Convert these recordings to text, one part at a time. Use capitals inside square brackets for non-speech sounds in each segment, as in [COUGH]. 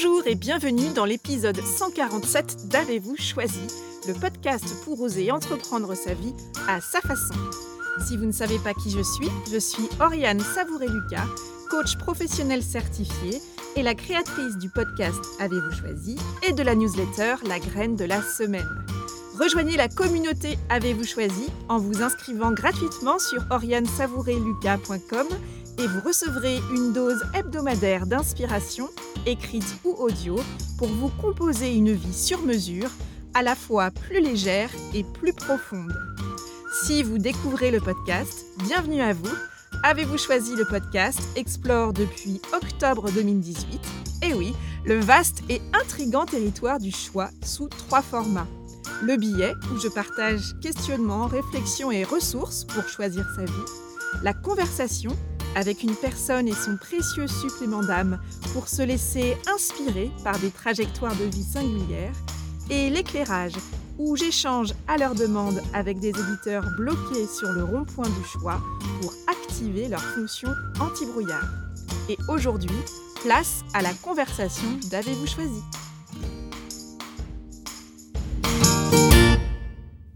Bonjour et bienvenue dans l'épisode 147 d'Avez-vous choisi, le podcast pour oser entreprendre sa vie à sa façon. Si vous ne savez pas qui je suis, je suis Oriane Savouré-Lucas, coach professionnel certifié et la créatrice du podcast Avez-vous choisi et de la newsletter La graine de la semaine. Rejoignez la communauté Avez-vous choisi en vous inscrivant gratuitement sur orianesavourelucas.com et vous recevrez une dose hebdomadaire d'inspiration, écrite ou audio, pour vous composer une vie sur mesure, à la fois plus légère et plus profonde. Si vous découvrez le podcast, bienvenue à vous. Avez-vous choisi le podcast Explore depuis octobre 2018 Et oui, le vaste et intrigant territoire du choix sous trois formats. Le billet, où je partage questionnements, réflexions et ressources pour choisir sa vie. La conversation, avec une personne et son précieux supplément d'âme pour se laisser inspirer par des trajectoires de vie singulières, et l'éclairage, où j'échange à leur demande avec des éditeurs bloqués sur le rond-point du choix pour activer leur fonction anti-brouillard. Et aujourd'hui, place à la conversation d'Avez-vous choisi?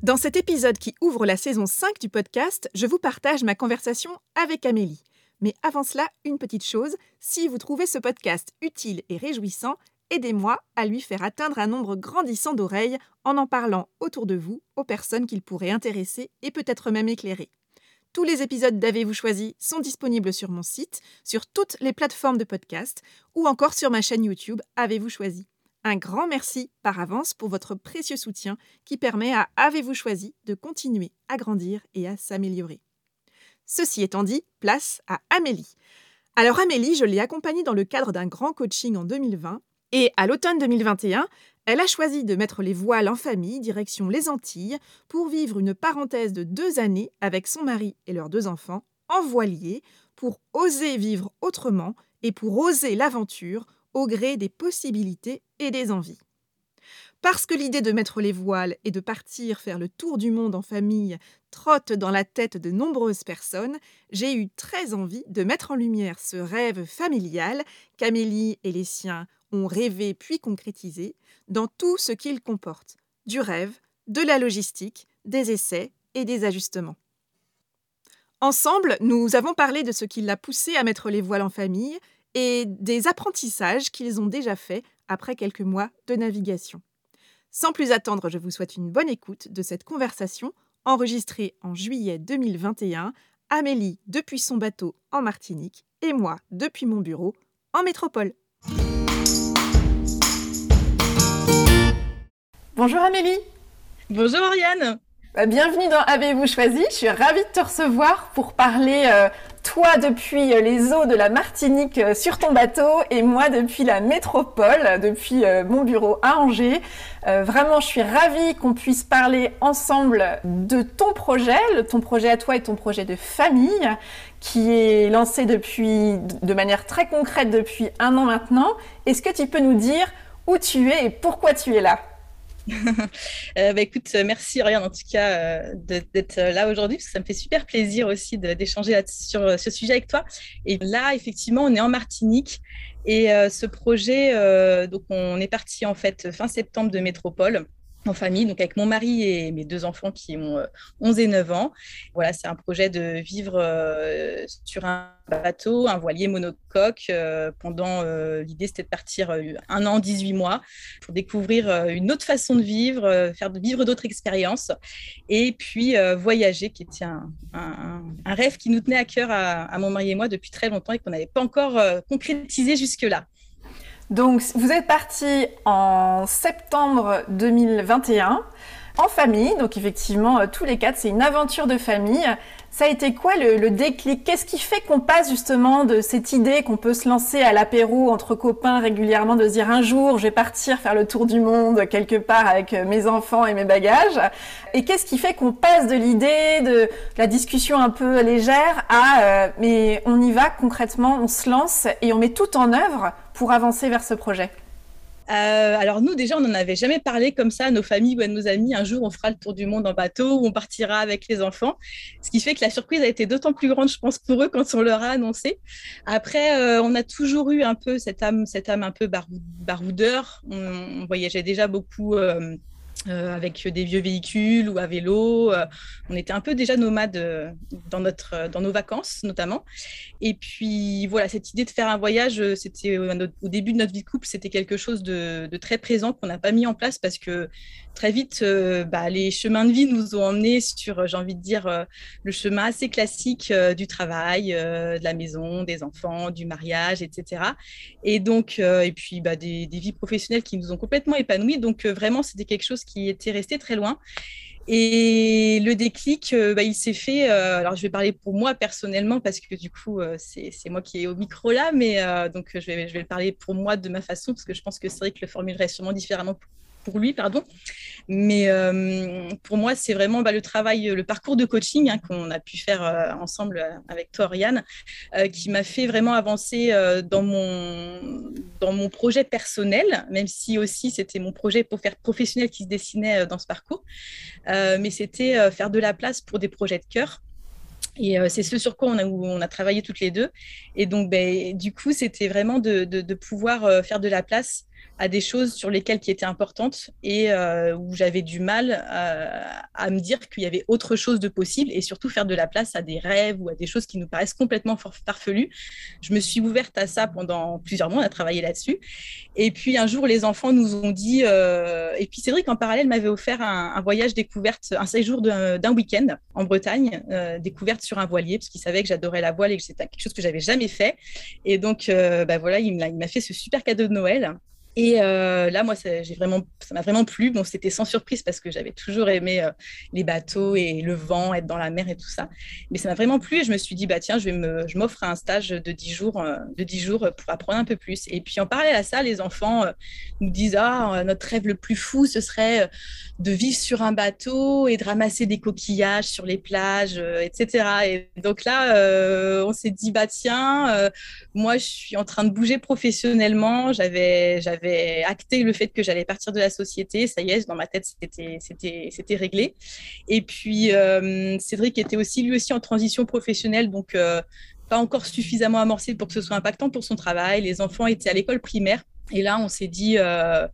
Dans cet épisode qui ouvre la saison 5 du podcast, je vous partage ma conversation avec Amélie. Mais avant cela, une petite chose, si vous trouvez ce podcast utile et réjouissant, aidez-moi à lui faire atteindre un nombre grandissant d'oreilles en en parlant autour de vous aux personnes qu'il pourrait intéresser et peut-être même éclairer. Tous les épisodes d'Avez-vous choisi sont disponibles sur mon site, sur toutes les plateformes de podcast ou encore sur ma chaîne YouTube Avez-vous choisi. Un grand merci par avance pour votre précieux soutien qui permet à Avez-vous choisi de continuer à grandir et à s'améliorer. Ceci étant dit, place à Amélie. Alors Amélie, je l'ai accompagnée dans le cadre d'un grand coaching en 2020 et à l'automne 2021, elle a choisi de mettre les voiles en famille, direction les Antilles, pour vivre une parenthèse de deux années avec son mari et leurs deux enfants, en voilier, pour oser vivre autrement et pour oser l'aventure au gré des possibilités et des envies. Parce que l'idée de mettre les voiles et de partir faire le tour du monde en famille trotte dans la tête de nombreuses personnes, j'ai eu très envie de mettre en lumière ce rêve familial qu'Amélie et les siens ont rêvé puis concrétisé dans tout ce qu'il comporte, du rêve, de la logistique, des essais et des ajustements. Ensemble, nous avons parlé de ce qui l'a poussé à mettre les voiles en famille et des apprentissages qu'ils ont déjà faits après quelques mois de navigation. Sans plus attendre, je vous souhaite une bonne écoute de cette conversation enregistrée en juillet 2021, Amélie depuis son bateau en Martinique et moi depuis mon bureau en métropole. Bonjour Amélie. Bonjour Oriane. Bah, bienvenue dans Avez-vous choisi? Je suis ravie de te recevoir pour parler euh, toi depuis euh, les eaux de la Martinique euh, sur ton bateau et moi depuis la métropole, depuis mon bureau à Angers. vraiment, je suis ravie qu'on puisse parler ensemble de ton projet, ton projet à toi et ton projet de famille qui est lancé depuis de manière très concrète depuis un an maintenant. Est-ce que tu peux nous dire où tu es et pourquoi tu es là? Euh, bah, écoute, merci Oriane en tout cas euh, d'être là aujourd'hui parce que ça me fait super plaisir aussi d'échanger sur euh, ce sujet avec toi. Et là, effectivement, on est en Martinique et ce projet, donc on est parti en fait fin septembre de Métropole en famille, donc avec mon mari et mes deux enfants qui ont 11 euh, et 9 ans. Voilà, c'est un projet de vivre euh, sur un bateau, un voilier monocoque. Euh, pendant l'idée, c'était de partir un an, 18 mois pour découvrir une autre façon de vivre, faire vivre d'autres expériences et puis voyager, qui était un, rêve qui nous tenait à cœur à, mon mari et moi depuis très longtemps et qu'on n'avait pas encore concrétisé jusque-là. Donc, vous êtes parti en septembre 2021 en famille. Donc, effectivement, euh, tous les quatre, c'est une aventure de famille. Ça a été quoi le, déclic? Qu'est-ce qui fait qu'on passe justement de cette idée qu'on peut se lancer à l'apéro entre copains régulièrement, de se dire un jour, je vais partir faire le tour du monde quelque part avec mes enfants et mes bagages? Et qu'est-ce qui fait qu'on passe de l'idée de la discussion un peu légère à euh, mais on y va concrètement, on se lance et on met tout en œuvre avancer vers ce projet euh, alors nous, déjà, on n'en avait jamais parlé comme ça à nos familles ou à nos amis. Un jour, on fera le tour du monde en bateau ou on partira avec les enfants. Ce qui fait que la surprise a été d'autant plus grande, je pense, pour eux quand on leur a annoncé. Après, euh, on a toujours eu un peu cette âme, cette âme un peu baroudeur. On, voyageait déjà beaucoup. Euh, euh, avec des vieux véhicules ou à vélo. Euh, on était un peu déjà nomades euh, dans, notre, dans nos vacances, notamment. Et puis, voilà, cette idée de faire un voyage, c'était au début de notre vie de couple, c'était quelque chose de, de très présent qu'on n'a pas mis en place parce que très vite, bah, les chemins de vie nous ont emmenés sur, j'ai envie de dire, le chemin assez classique du travail, de la maison, des enfants, du mariage, etc. Et donc, et puis, bah, des, vies professionnelles qui nous ont complètement épanouis. Donc, vraiment, c'était quelque chose qui était resté très loin. Et le déclic, euh, bah, il s'est fait. Euh, alors, je vais parler pour moi personnellement parce que du coup, euh, c'est moi qui est au micro là, mais donc je vais, je vais parler pour moi de ma façon parce que je pense que c'est le formulerai sûrement différemment pour lui, pardon. Mais euh, pour moi, c'est vraiment bah, le travail, le parcours de coaching hein, qu'on a pu faire euh, ensemble euh, avec toi, Oriane, qui m'a fait vraiment avancer dans, mon, dans mon projet personnel, même si aussi c'était mon projet pour faire professionnel qui se dessinait dans ce parcours. mais c'était faire de la place pour des projets de cœur. Et c'est ce sur quoi on a, travaillé toutes les deux. Et donc, ben, du coup, c'était vraiment de, pouvoir faire de la place à des choses sur lesquelles qui étaient importantes et euh, où j'avais du mal euh, à me dire qu'il y avait autre chose de possible et surtout faire de la place à des rêves ou à des choses qui nous paraissent complètement farfelues. Je me suis ouverte à ça pendant plusieurs mois, on a travaillé là-dessus. Et puis un jour, les enfants nous ont dit, euh, et puis vrai qu'en parallèle, m'avait offert un, voyage découverte, un séjour d'un week-end en Bretagne, découverte sur un voilier, parce qu'il savait que j'adorais la voile et que c'était quelque chose que j'avais jamais fait. Et donc, bah voilà, il m'a fait ce super cadeau de Noël. Et euh, là, moi, ça, m'a vraiment plu. Bon, c'était sans surprise parce que j'avais toujours aimé euh, les bateaux et le vent, être dans la mer et tout ça. Mais ça m'a vraiment plu et je me suis dit, bah tiens, je vais me, je m'offre un stage de 10 jours, euh, de 10 jours pour apprendre un peu plus. Et puis en parallèle à ça, les enfants nous disent, ah, notre rêve le plus fou, ce serait de vivre sur un bateau et de ramasser des coquillages sur les plages, etc. Et donc là, on s'est dit, bah tiens, moi, je suis en train de bouger professionnellement. J'avais acté le fait que j'allais partir de la société. Ça y est, dans ma tête, c'était réglé. Et puis, euh, Cédric était aussi, lui aussi, en transition professionnelle, donc euh, pas encore suffisamment amorcé pour que ce soit impactant pour son travail. Les enfants étaient à l'école primaire. Et là, on s'est dit, euh,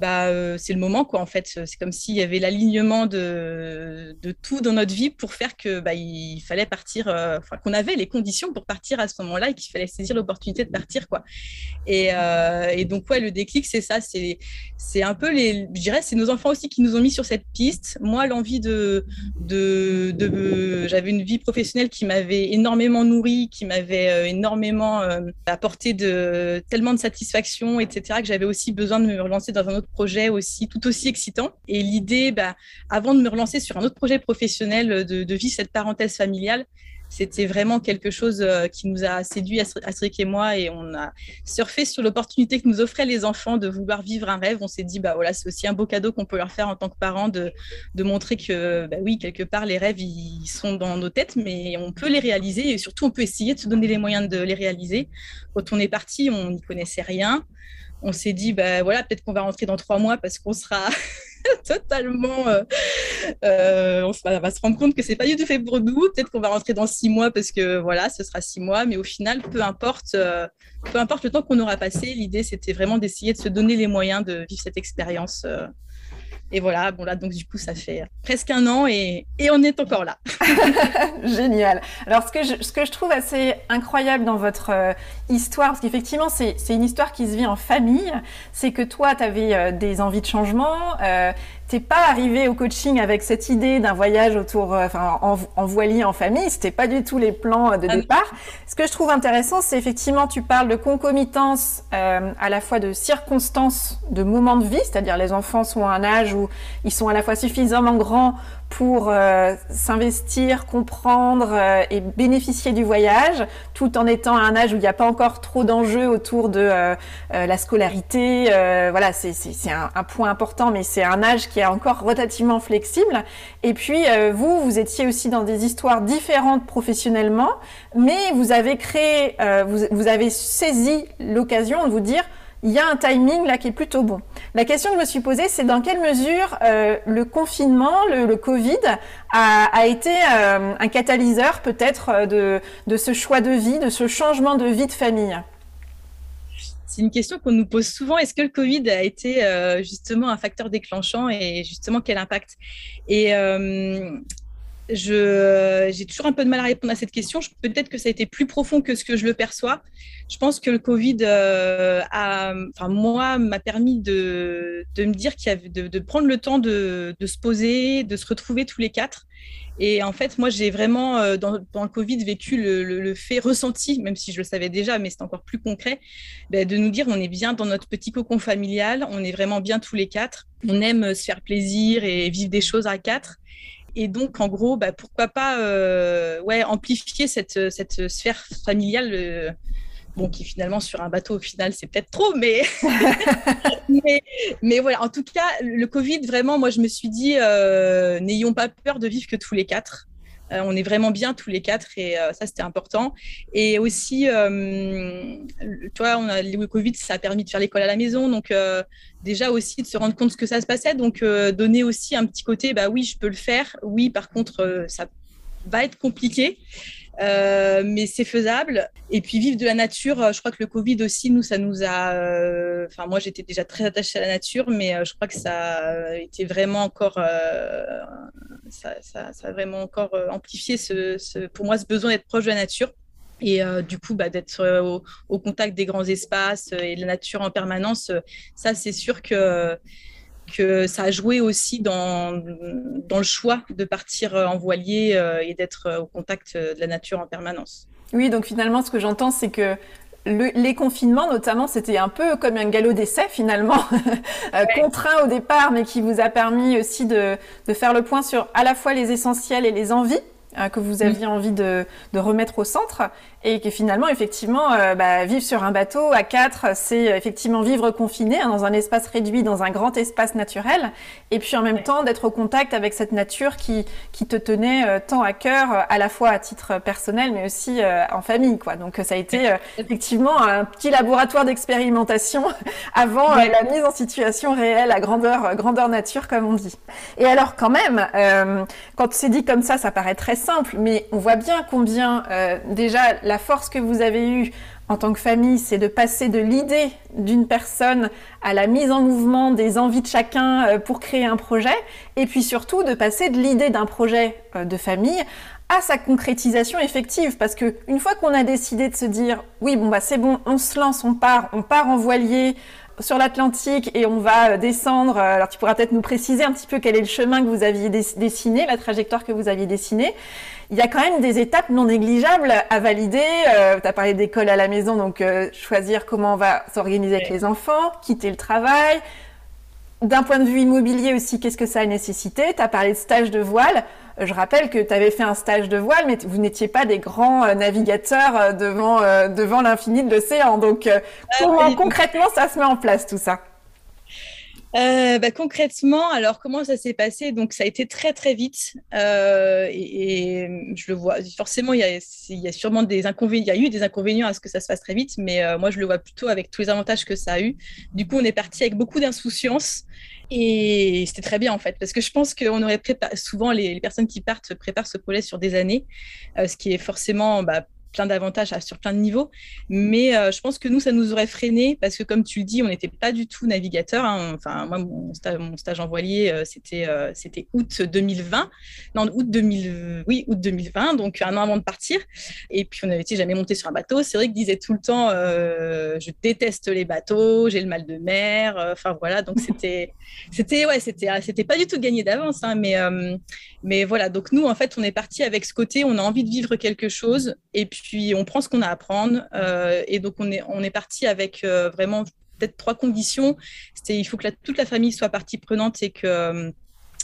bah, euh, c'est le moment quoi en fait. C'est comme s'il y avait l'alignement de, de, tout dans notre vie pour faire que bah, il fallait partir euh, qu'on avait les conditions pour partir à ce moment-là et qu'il fallait saisir l'opportunité de partir quoi. Et, euh, et, donc ouais le déclic c'est ça. C'est un peu les je dirais c'est nos enfants aussi qui nous ont mis sur cette piste. Moi l'envie de de, de j'avais une vie professionnelle qui m'avait énormément nourri qui m'avait énormément apporté de tellement de satisfaction etc que j'avais aussi besoin de me relancer dans un autre projet aussi tout aussi excitant. Et l'idée, bah, avant de me relancer sur un autre projet professionnel, euh, de, vivre cette parenthèse familiale, c'était vraiment quelque chose euh, qui nous a séduit, Astrid et moi, et on a surfé sur l'opportunité que nous offraient les enfants de vouloir vivre un rêve. On s'est dit, bah voilà, c'est aussi un beau cadeau qu'on peut leur faire en tant que parents de, de montrer que, bah oui, quelque part, les rêves, ils sont dans nos têtes, mais on peut les réaliser et surtout, on peut essayer de se donner les moyens de les réaliser. Quand on est parti, on n'y connaissait rien on s'est dit, bah, voilà, peut-être qu'on va rentrer dans trois mois parce qu'on sera [LAUGHS] totalement. Euh, euh, on, va, se rendre compte que c'est pas du tout fait pour nous. Peut-être qu'on va rentrer dans six mois parce que voilà, ce sera six mois. Mais au final, peu importe, euh, peu importe le temps qu'on aura passé, l'idée c'était vraiment d'essayer de se donner les moyens de vivre cette expérience et voilà, bon là, donc du coup, ça fait presque un an et, on est encore là. [LAUGHS] [LAUGHS] Génial. Alors, ce que, je, ce que je trouve assez incroyable dans votre euh, histoire, parce qu'effectivement, c'est une histoire qui se vit en famille, c'est que toi, tu avais euh, des envies de changement, euh, t'es pas arrivé au coaching avec cette idée d'un voyage autour, euh, enfin, en, en, voilier en famille. C'était pas du tout les plans de ah départ. Ce que je trouve intéressant, c'est effectivement, tu parles de concomitance euh, à la fois de circonstances, de moments de vie, c'est-à-dire les enfants sont à un âge où ils sont à la fois suffisamment grands pour euh, s'investir, comprendre euh, et bénéficier du voyage, tout en étant à un âge où il n'y a pas encore trop d'enjeux autour de euh, la scolarité. voilà, c'est un, un, point important, mais c'est un âge qui est encore relativement flexible. Et puis, vous, vous étiez aussi dans des histoires différentes professionnellement, mais vous avez créé, vous, vous avez saisi l'occasion de vous dire, il y a un timing là qui est plutôt bon. La question que je me suis posée, c'est dans quelle mesure euh, le confinement, le, Covid, a, été euh, un catalyseur peut-être euh, de, ce choix de vie, de ce changement de vie de famille? C'est une question qu'on nous pose souvent. Est-ce que le Covid a été justement un facteur déclenchant et justement quel impact? J'ai toujours un peu de mal à répondre à cette question. Peut-être que ça a été plus profond que ce que je le perçois. Je pense que le Covid euh, a, enfin moi, m'a permis de, de, me dire qu'il y avait de, prendre le temps de, de, se poser, de se retrouver tous les quatre. Et en fait, moi, j'ai vraiment, euh, dans, dans, le Covid, vécu le, le, fait ressenti, même si je le savais déjà, mais c'est encore plus concret, ben, de nous dire on est bien dans notre petit cocon familial, on est vraiment bien tous les quatre, on aime se faire plaisir et vivre des choses à quatre. Et donc, en gros, bah, pourquoi pas euh, ouais, amplifier cette, cette sphère familiale euh, bon, qui finalement sur un bateau au final c'est peut-être trop, mais... [LAUGHS] [LAUGHS] mais, mais voilà. En tout cas, le Covid vraiment, moi je me suis dit euh, n'ayons pas peur de vivre que tous les quatre. Euh, on est vraiment bien tous les quatre et euh, ça, c'était important. Et aussi, euh, tu vois, on a, le Covid, ça a permis de faire l'école à la maison. Donc, déjà aussi de se rendre compte ce que ça se passait. Donc, donner aussi un petit côté, bah oui, je peux le faire. Oui, par contre, ça va être compliqué. Euh, mais c'est faisable. Et puis vivre de la nature, euh, je crois que le Covid aussi, nous, ça nous a. Euh, enfin, moi, j'étais déjà très attachée à la nature, mais je crois que ça a été vraiment encore. Ça, ça, vraiment encore amplifié ce, pour moi ce besoin d'être proche de la nature. Et du coup, bah, d'être au, contact des grands espaces et de la nature en permanence, ça, c'est sûr que que ça a joué aussi dans, dans le choix de partir euh, en voilier euh, et d'être euh, au contact de la nature en permanence. Oui, donc finalement, ce que j'entends, c'est que les confinements, notamment, c'était un peu comme un galop d'essai finalement, [LAUGHS] contraint au départ, mais qui vous a permis aussi de, de, faire le point sur à la fois les essentiels et les envies que vous aviez envie de, de, remettre au centre, et que finalement, effectivement, euh, bah, vivre sur un bateau à quatre, c'est euh, effectivement vivre confiné hein, dans un espace réduit, dans un grand espace naturel, et puis en même temps d'être au contact avec cette nature qui, qui te tenait euh, tant à cœur, à la fois à titre personnel, mais aussi en famille. Quoi. Donc ça a été effectivement un petit laboratoire d'expérimentation [LAUGHS] avant la mise en situation réelle à grandeur, grandeur nature, comme on dit. Et alors quand même, quand c'est dit comme ça, ça paraît très simple, mais on voit bien combien déjà la force que vous avez eue en tant que famille, c'est de passer de l'idée d'une personne à la mise en mouvement des envies de chacun euh, pour créer un projet, et puis surtout de passer de l'idée d'un projet euh, de famille à sa concrétisation effective. Parce que une fois qu'on a décidé de se dire, oui, bon bah c'est bon, on se lance, on part, on part en voilier, sur l'Atlantique et on va euh, descendre. Alors tu pourras peut-être nous préciser un petit peu quel est le chemin que vous aviez dessiné, la trajectoire que vous aviez dessinée il y a quand même des étapes non négligeables à valider. Euh, tu as parlé d'école à la maison, donc euh, choisir comment on va s'organiser avec les enfants, quitter le travail. D'un point de vue immobilier aussi, qu'est-ce que ça a nécessité? Tu as parlé de stage de voile. Je rappelle que tu avais fait un stage de voile, mais vous n'étiez pas des grands euh, navigateurs devant, devant l'infini de l'océan. Donc, ah, comment concrètement ça se met en place tout ça? Euh, bah, concrètement, alors comment ça s'est passé? Donc ça a été très très vite euh, et, je le vois. Forcément, il y a, sûrement des inconvénients. Il y a eu des inconvénients à ce que ça se fasse très vite, mais euh, moi je le vois plutôt avec tous les avantages que ça a eu. Du coup, on est parti avec beaucoup d'insouciance et c'était très bien en fait parce que je pense qu'on aurait préparé. Souvent, les, personnes qui partent préparent ce projet sur des années, ce qui est forcément bah, plein d'avantages sur plein de niveaux. Mais euh, je pense que nous, ça nous aurait freiné parce que, comme tu le dis, on n'était pas du tout navigateur. Hein. Enfin, moi, mon stage, mon stage en voilier, euh, c'était euh, c'était août 2020. Non, août 2000, oui, août 2020, donc un an avant de partir. Et puis, on n'avait jamais monté sur un bateau? C'est vrai que disait tout le temps, je déteste les bateaux, j'ai le mal de mer. Enfin, voilà. Donc, c'était, [LAUGHS] c'était, ouais, c'était, c'était pas du tout gagné d'avance. Hein, mais, mais voilà. Donc, nous, en fait, on est parti avec ce côté, on a envie de vivre quelque chose. Et puis, on prend ce qu'on a à apprendre. Euh, et donc on est, parti avec euh, vraiment peut-être trois conditions. C'était il faut que toute la famille soit partie prenante et que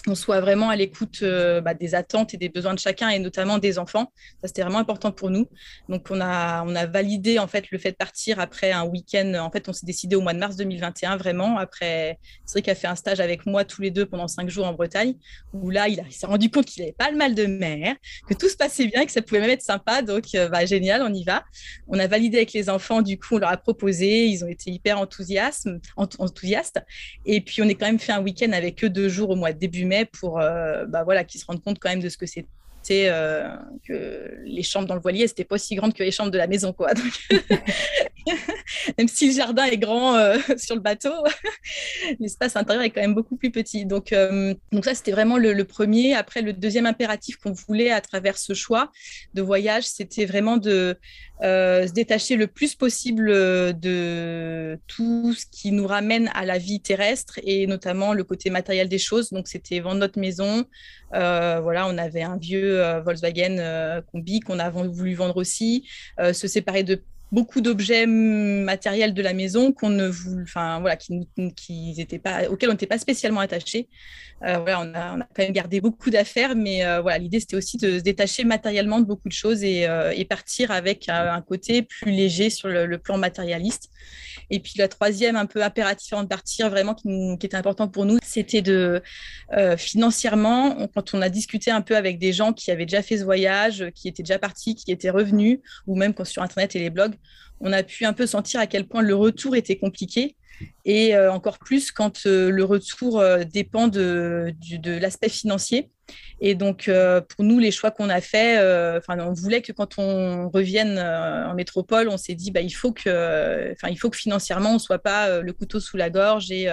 on soit vraiment à l'écoute euh, bah, des attentes et des besoins de chacun et notamment des enfants. Ça, c'était vraiment important pour nous. Donc, on a, on a validé en fait le fait de partir après un week-end. En fait, on s'est décidé au mois de mars 2021, vraiment. Après, Cédric a fait un stage avec moi tous les deux pendant cinq jours en Bretagne, où là, il, s'est rendu compte qu'il n'avait pas le mal de mer, que tout se passait bien, que ça pouvait même être sympa. Donc, euh, bah, génial, on y va. On a validé avec les enfants, du coup, on leur a proposé. Ils ont été hyper enthousiastes. enthousiastes. Et puis, on est quand même fait un week-end avec eux deux jours au mois de début mai pour euh, bah, voilà, qu'ils se rendent compte quand même de ce que c'est euh, que les chambres dans le voilier, c'était pas aussi grande que les chambres de la maison, quoi. [LAUGHS] [LAUGHS] même si le jardin est grand euh, [LAUGHS] sur le bateau, [LAUGHS] l'espace intérieur est quand même beaucoup plus petit. Donc, euh, ça, c'était vraiment le, premier. Après, le deuxième impératif qu'on voulait à travers ce choix de voyage, c'était vraiment de se détacher le plus possible de tout ce qui nous ramène à la vie terrestre et notamment le côté matériel des choses. Donc, c'était vendre notre maison. voilà, on avait un vieux euh, Volkswagen euh, Combi qu'on a voulu vendre aussi, euh, se séparer de beaucoup d'objets matériels de la maison qu'on ne enfin voilà, qui, étaient pas, auxquels on n'était pas spécialement attachés. Euh, voilà, on a, quand même gardé beaucoup d'affaires, mais euh, voilà, l'idée c'était aussi de se détacher matériellement de beaucoup de choses et, euh, partir avec un, côté plus léger sur le, plan matérialiste. Et puis la troisième, un peu impératif avant de partir, vraiment qui, était important pour nous, c'était de financièrement, quand on a discuté un peu avec des gens qui avaient déjà fait ce voyage, qui étaient déjà partis, qui étaient revenus, ou même sur Internet et les blogs, on a pu un peu sentir à quel point le retour était compliqué et euh, encore plus quand euh, le retour euh, dépend de, l'aspect financier. Et donc, pour nous, les choix qu'on a faits, on voulait que quand on revienne en métropole, on s'est dit, bah, il, faut que, il faut que financièrement, on ne soit pas le couteau sous la gorge et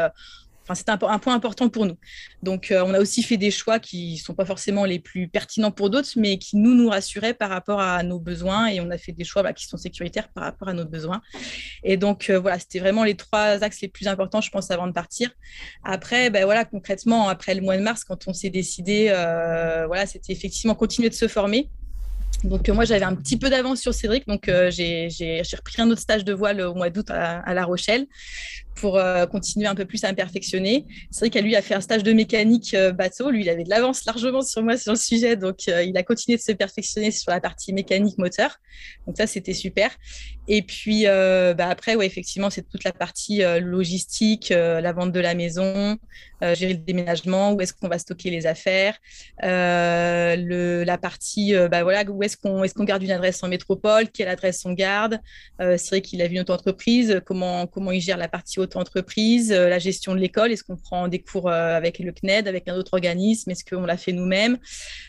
c'est un, point important pour nous. Donc, euh, on a aussi fait des choix qui ne sont pas forcément les plus pertinents pour d'autres, mais qui nous, nous rassuraient par rapport à nos besoins. Et on a fait des choix bah, qui sont sécuritaires par rapport à nos besoins. Et donc, euh, voilà, c'était vraiment les trois axes les plus importants, je pense, avant de partir. Après, ben, voilà, concrètement, après le mois de mars, quand on s'est décidé, euh, voilà, c'était effectivement continuer de se former. Donc moi j'avais un petit peu d'avance sur Cédric, donc j'ai repris un autre stage de voile au mois d'août à, La Rochelle pour euh, continuer un peu plus à me perfectionner. Vrai qu'à lui a fait un stage de mécanique euh, bateau. Lui, il avait de l'avance largement sur moi sur le sujet, donc euh, il a continué de se perfectionner sur la partie mécanique moteur. Donc ça, c'était super. Et puis bah, après, ouais, effectivement, c'est toute la partie logistique, la vente de la maison, gérer le déménagement, où est-ce qu'on va stocker les affaires, le, la partie, bah, voilà, où est-ce qu'on est garde une adresse en métropole, quelle adresse on garde. c'est vrai qu'il a vu notre entreprise, comment comment il gère la partie auto-entreprise, euh, la gestion de l'école, est-ce qu'on prend des cours euh, avec le CNED, avec un autre organisme, est-ce qu'on l'a fait nous-mêmes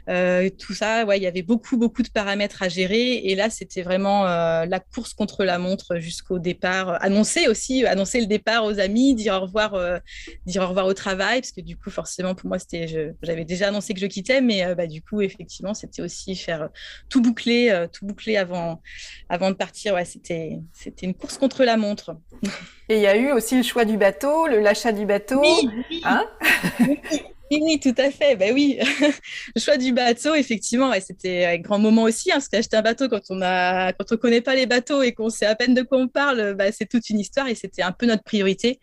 euh, Tout ça, ouais, il y avait beaucoup, beaucoup de paramètres à gérer. Et là, c'était vraiment la course contre la montre jusqu'au départ. Annoncer aussi, annoncer le départ aux amis, dire au revoir, dire au revoir au travail, parce que du coup, forcément, pour moi, c'était, j'avais déjà annoncé que je quittais, mais bah, du coup, effectivement, c'était aussi faire tout boucler, tout boucler avant, avant de partir. Ouais, c'était, c'était une course contre la montre. Et il y a eu aussi le choix du bateau, le l'achat du bateau. Oui, hein? Oui, tout à fait. Ben oui, [LAUGHS] le choix du bateau, effectivement, c'était un grand moment aussi, hein, parce qu'acheter un bateau quand on a, quand on connaît pas les bateaux et qu'on sait à peine de quoi on parle, bah, c'est toute une histoire et c'était un peu notre priorité.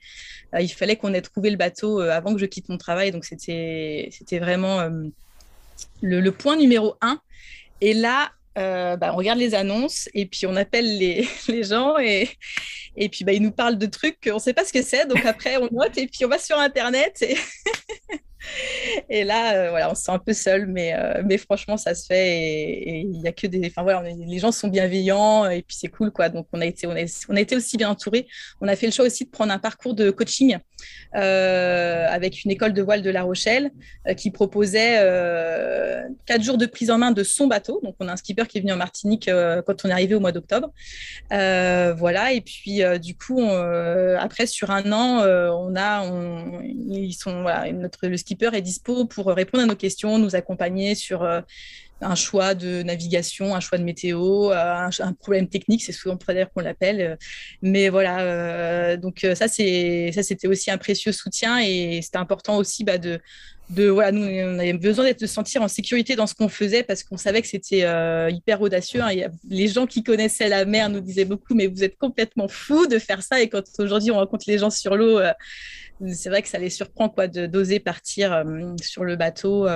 Euh, il fallait qu'on ait trouvé le bateau euh, avant que je quitte mon travail, donc c'était, c'était vraiment euh, le, point numéro un. Et là, bah, on regarde les annonces et puis on appelle les, [LAUGHS] les gens et, et puis ils nous parlent de trucs qu'on ne sait pas ce que c'est. Donc après, on note et puis on va sur Internet. Et [LAUGHS] [LAUGHS] et là, euh, voilà, on se sent un peu seul, mais, euh, mais franchement, ça se fait. Et il a que des. Enfin, voilà, les gens sont bienveillants et puis c'est cool, quoi. Donc, on a, été, on, a, on a été aussi bien entourés. On a fait le choix aussi de prendre un parcours de coaching euh, avec une école de voile de La Rochelle qui proposait quatre jours de prise en main de son bateau. Donc, on a un skipper qui est venu en Martinique quand on est arrivé au mois d'octobre. voilà. Et puis, du coup, après, sur un an, on a. Ils sont. Voilà, notre, le est dispo pour répondre à nos questions, nous accompagner sur euh, un choix de navigation, un choix de météo, euh, un, problème technique, c'est souvent d'ailleurs qu'on l'appelle. Mais voilà, euh, donc ça, c'était aussi un précieux soutien et c'était important aussi bah, de, voilà, nous on avait besoin d'être de se sentir en sécurité dans ce qu'on faisait parce qu'on savait que c'était hyper audacieux. Hein. les gens qui connaissaient la mer nous disaient beaucoup, mais vous êtes complètement fou de faire ça. Et quand aujourd'hui on rencontre les gens sur l'eau, c'est vrai que ça les surprend quoi d'oser partir sur le bateau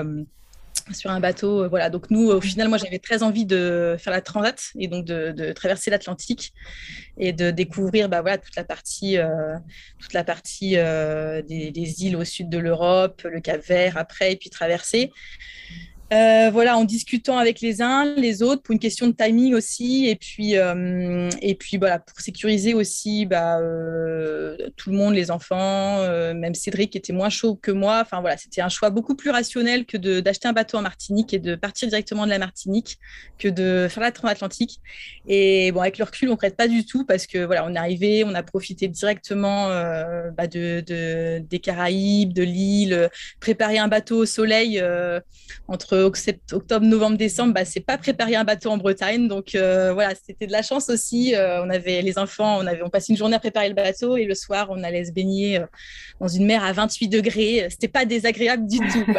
sur un bateau. voilà. Donc nous, au final, moi, j'avais très envie de faire la transat et donc de, traverser l'Atlantique et de découvrir bah, toute la partie, des, îles au sud de l'Europe, le Cap Vert après, et puis traverser. Euh, voilà, en discutant avec les uns, les autres, pour une question de timing aussi, et puis, euh, et puis voilà, pour sécuriser aussi bah, euh, tout le monde, les enfants, même Cédric était moins chaud que moi. Enfin voilà, c'était un choix beaucoup plus rationnel que d'acheter un bateau en Martinique et de partir directement de la Martinique que de faire la transatlantique. Et bon, avec le recul, on ne regrette pas du tout parce que voilà, on est arrivé, on a profité directement bah, de, des Caraïbes, de l'île, préparer un bateau au soleil entre octobre, novembre, décembre, bah, c'est pas préparer un bateau en Bretagne. Donc euh, voilà, c'était de la chance aussi. Euh, on avait les enfants, on avait on passait une journée à préparer le bateau et le soir, on allait se baigner euh, dans une mer à 28 degrés. C'était pas désagréable du tout. [LAUGHS]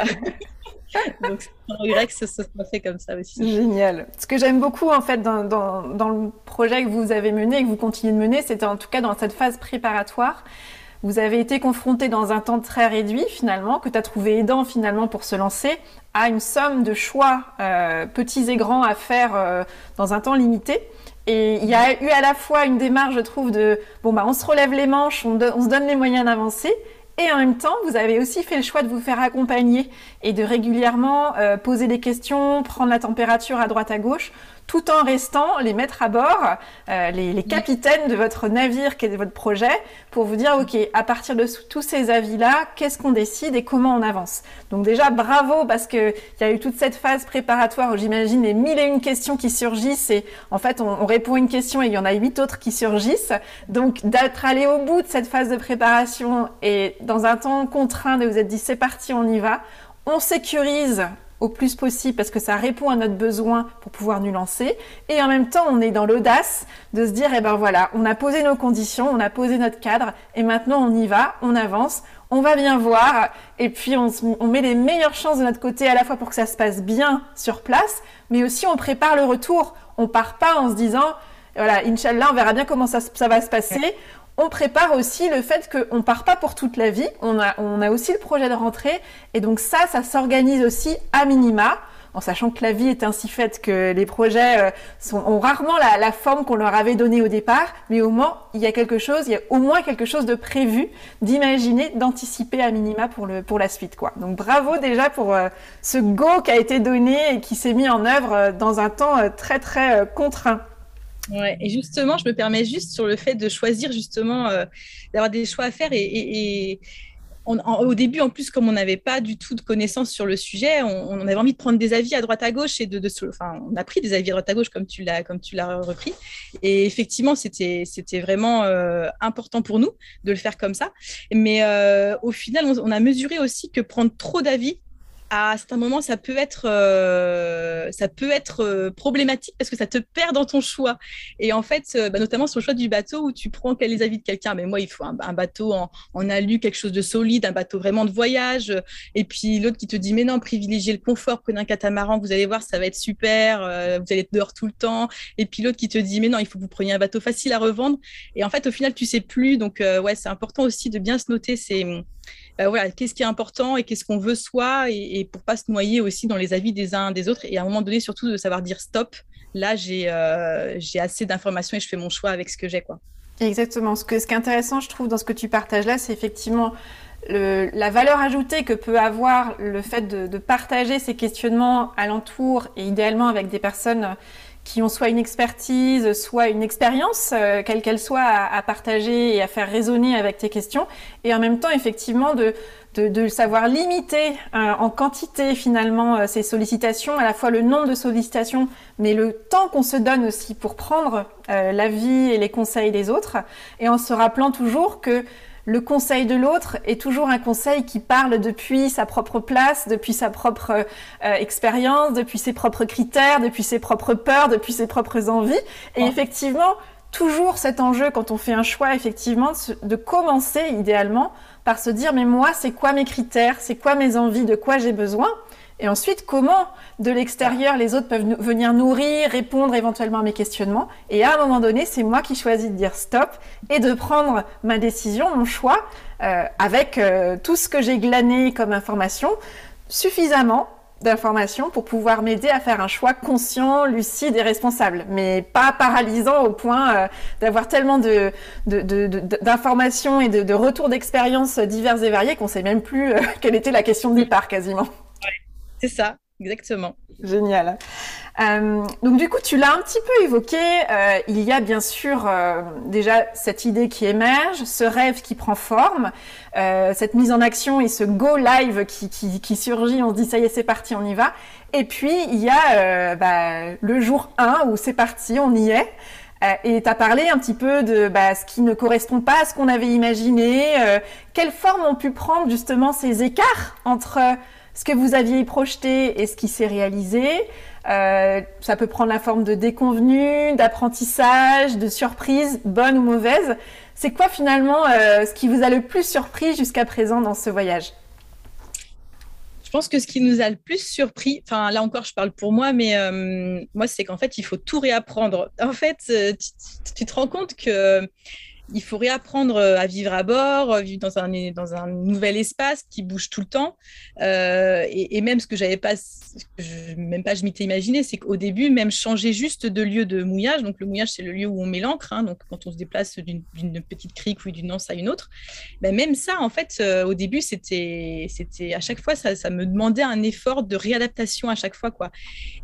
Donc, c'est regret que ce soit fait comme ça aussi. Génial. Ce que j'aime beaucoup, en fait, dans, dans, dans, le projet que vous avez mené et que vous continuez de mener, c'était en tout cas dans cette phase préparatoire. Vous avez été confronté dans un temps très réduit, finalement, que tu as trouvé aidant, finalement, pour se lancer, à une somme de choix euh, petits et grands à faire euh, dans un temps limité. Et il y a eu à la fois une démarche, je trouve, de bon bah on se relève les manches, on, se donne les moyens d'avancer, et en même temps, vous avez aussi fait le choix de vous faire accompagner et de régulièrement euh, poser des questions, prendre la température à droite à gauche tout en restant les maîtres à bord, euh, les, capitaines de votre navire qui est votre projet, pour vous dire, OK, à partir de tous ces avis-là, qu'est-ce qu'on décide et comment on avance? Donc déjà, bravo, parce qu'il y a eu toute cette phase préparatoire où j'imagine les mille et une questions qui surgissent, et en fait, on, on répond une question et il y en a huit autres qui surgissent. Donc d'être allé au bout de cette phase de préparation et dans un temps contraint de vous être dit, c'est parti, on y va, on sécurise au plus possible parce que ça répond à notre besoin pour pouvoir nous lancer. Et en même temps, on est dans l'audace de se dire, eh ben voilà, on a posé nos conditions, on a posé notre cadre et maintenant on y va, on avance, on va bien voir et puis on, met les meilleures chances de notre côté à la fois pour que ça se passe bien sur place, mais aussi on prépare le retour. On part pas en se disant, voilà, Inch'Allah, on verra bien comment ça, ça va se passer on prépare aussi le fait qu'on ne part pas pour toute la vie. On a, on a aussi le projet de rentrée. Et donc ça, ça s'organise aussi à minima, en sachant que la vie est ainsi faite que les projets euh, ont rarement la, forme qu'on leur avait donnée au départ. Mais au moins, il y a quelque chose, il y a au moins quelque chose de prévu, d'imaginer, d'anticiper à minima pour, le, pour la suite. Quoi. Donc bravo déjà pour euh, ce go qui a été donné et qui s'est mis en œuvre euh, dans un temps très très contraint. Ouais, et justement, je me permets juste sur le fait de choisir justement euh, d'avoir des choix à faire et, au début, en plus, comme on n'avait pas du tout de connaissances sur le sujet, on, avait envie de prendre des avis à droite à gauche et de, de, enfin, on a pris des avis à droite à gauche comme tu l'as, comme tu l'as repris. Et effectivement, c'était, c'était vraiment euh, important pour nous de le faire comme ça. Mais euh, au final, on, a mesuré aussi que prendre trop d'avis à certains moments, ça peut être, euh, ça peut être euh, problématique parce que ça te perd dans ton choix. Et en fait, euh, bah, notamment sur le choix du bateau où tu prends les avis de quelqu'un. Mais moi, il faut un, bateau en, en, alu, quelque chose de solide, un bateau vraiment de voyage. Et puis l'autre qui te dit, mais non, privilégiez le confort, prenez un catamaran, vous allez voir, ça va être super, vous allez être dehors tout le temps. Et puis l'autre qui te dit, mais non, il faut que vous preniez un bateau facile à revendre. Et en fait, au final, tu sais plus. Donc, ouais, c'est important aussi de bien se noter ces bah, voilà, qu'est-ce qui est important et qu'est-ce qu'on veut soi et, pour pas se noyer aussi dans les avis des uns des autres et à un moment donné surtout de savoir dire stop. Là, j'ai euh, assez d'informations et je fais mon choix avec ce que j'ai quoi. Exactement. Ce, que, ce qui est intéressant, je trouve, dans ce que tu partages là, c'est effectivement la valeur ajoutée que peut avoir le fait de partager ces questionnements alentour et idéalement avec des personnes qui ont soit une expertise, soit une expérience, euh, quelle qu'elle soit, à, partager et à faire résonner avec tes questions, et en même temps, effectivement, de, de, savoir limiter euh, en quantité finalement euh, ces sollicitations, à la fois le nombre de sollicitations, mais le temps qu'on se donne aussi pour prendre l'avis et les conseils des autres, et en se rappelant toujours que le conseil de l'autre est toujours un conseil qui parle depuis sa propre place, depuis sa propre euh, expérience, depuis ses propres critères, depuis ses propres peurs, depuis ses propres envies. Et effectivement, toujours cet enjeu quand on fait un choix, effectivement, de commencer idéalement par se dire mais moi, c'est quoi mes critères, c'est quoi mes envies, de quoi j'ai besoin? Et ensuite, comment de l'extérieur les autres peuvent venir nourrir, répondre éventuellement à mes questionnements. Et à un moment donné, c'est moi qui choisis de dire stop et de prendre ma décision, mon choix, euh, avec euh, tout ce que j'ai glané comme information, suffisamment d'informations pour pouvoir m'aider à faire un choix conscient, lucide et responsable, mais pas paralysant au point euh, d'avoir tellement d'informations et de, retours d'expériences divers et variés qu'on sait même plus [LAUGHS] quelle était la question de départ quasiment. C'est ça, exactement. Génial. Euh, donc du coup, tu l'as un petit peu évoqué. Euh, il y a bien sûr euh, déjà cette idée qui émerge, ce rêve qui prend forme, cette mise en action et ce go live qui, qui, surgit. On se dit ça y est, c'est parti, on y va. Et puis il y a bah, le jour 1 où c'est parti, on y est. Et tu as parlé un petit peu de bah, ce qui ne correspond pas à ce qu'on avait imaginé. quelle forme ont pu prendre justement ces écarts entre ce que vous aviez projeté et ce qui s'est réalisé. Euh, ça peut prendre la forme de déconvenus, d'apprentissage, de surprise, bonne ou mauvaise. C'est quoi finalement euh, ce qui vous a le plus surpris jusqu'à présent dans ce voyage? Je pense que ce qui nous a le plus surpris, enfin là encore je parle pour moi, mais euh, moi c'est qu'en fait il faut tout réapprendre. En fait, tu te rends compte que il faut réapprendre euh, à vivre à bord, euh, vivre dans un, dans un nouvel espace qui bouge tout le temps. Euh, et, même ce que j'avais pas, même pas je m'étais imaginé, c'est qu'au début, même changer juste de lieu de mouillage, donc le mouillage, c'est le lieu où on met l'encre, hein, donc quand on se déplace d'une petite crique ou d'une anse à une autre, ben même ça, en fait, au début, c'était à chaque fois, ça, ça, me demandait un effort de réadaptation à chaque fois. quoi.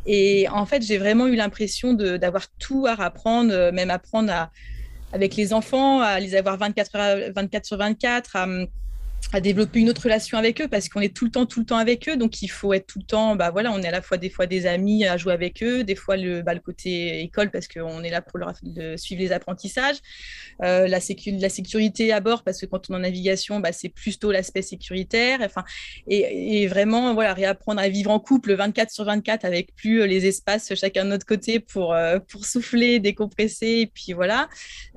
Et en fait, j'ai vraiment eu l'impression d'avoir tout à apprendre, même apprendre à avec les enfants, à les avoir 24, 24 sur 24, à, à développer une autre relation avec eux parce qu'on est tout le temps, tout le temps avec eux. Donc, il faut être tout le temps, bah voilà, on est à la fois des fois des amis à jouer avec eux, des fois le, bah, le côté école parce qu'on est là pour suivre les apprentissages, euh, la, sécu, la sécurité à bord parce que quand on est en navigation, bah, c'est plus tôt l'aspect sécuritaire. Enfin, et, vraiment, voilà, réapprendre à vivre en couple 24 sur 24 avec plus les espaces chacun de notre côté pour, euh, pour souffler, décompresser, et puis voilà.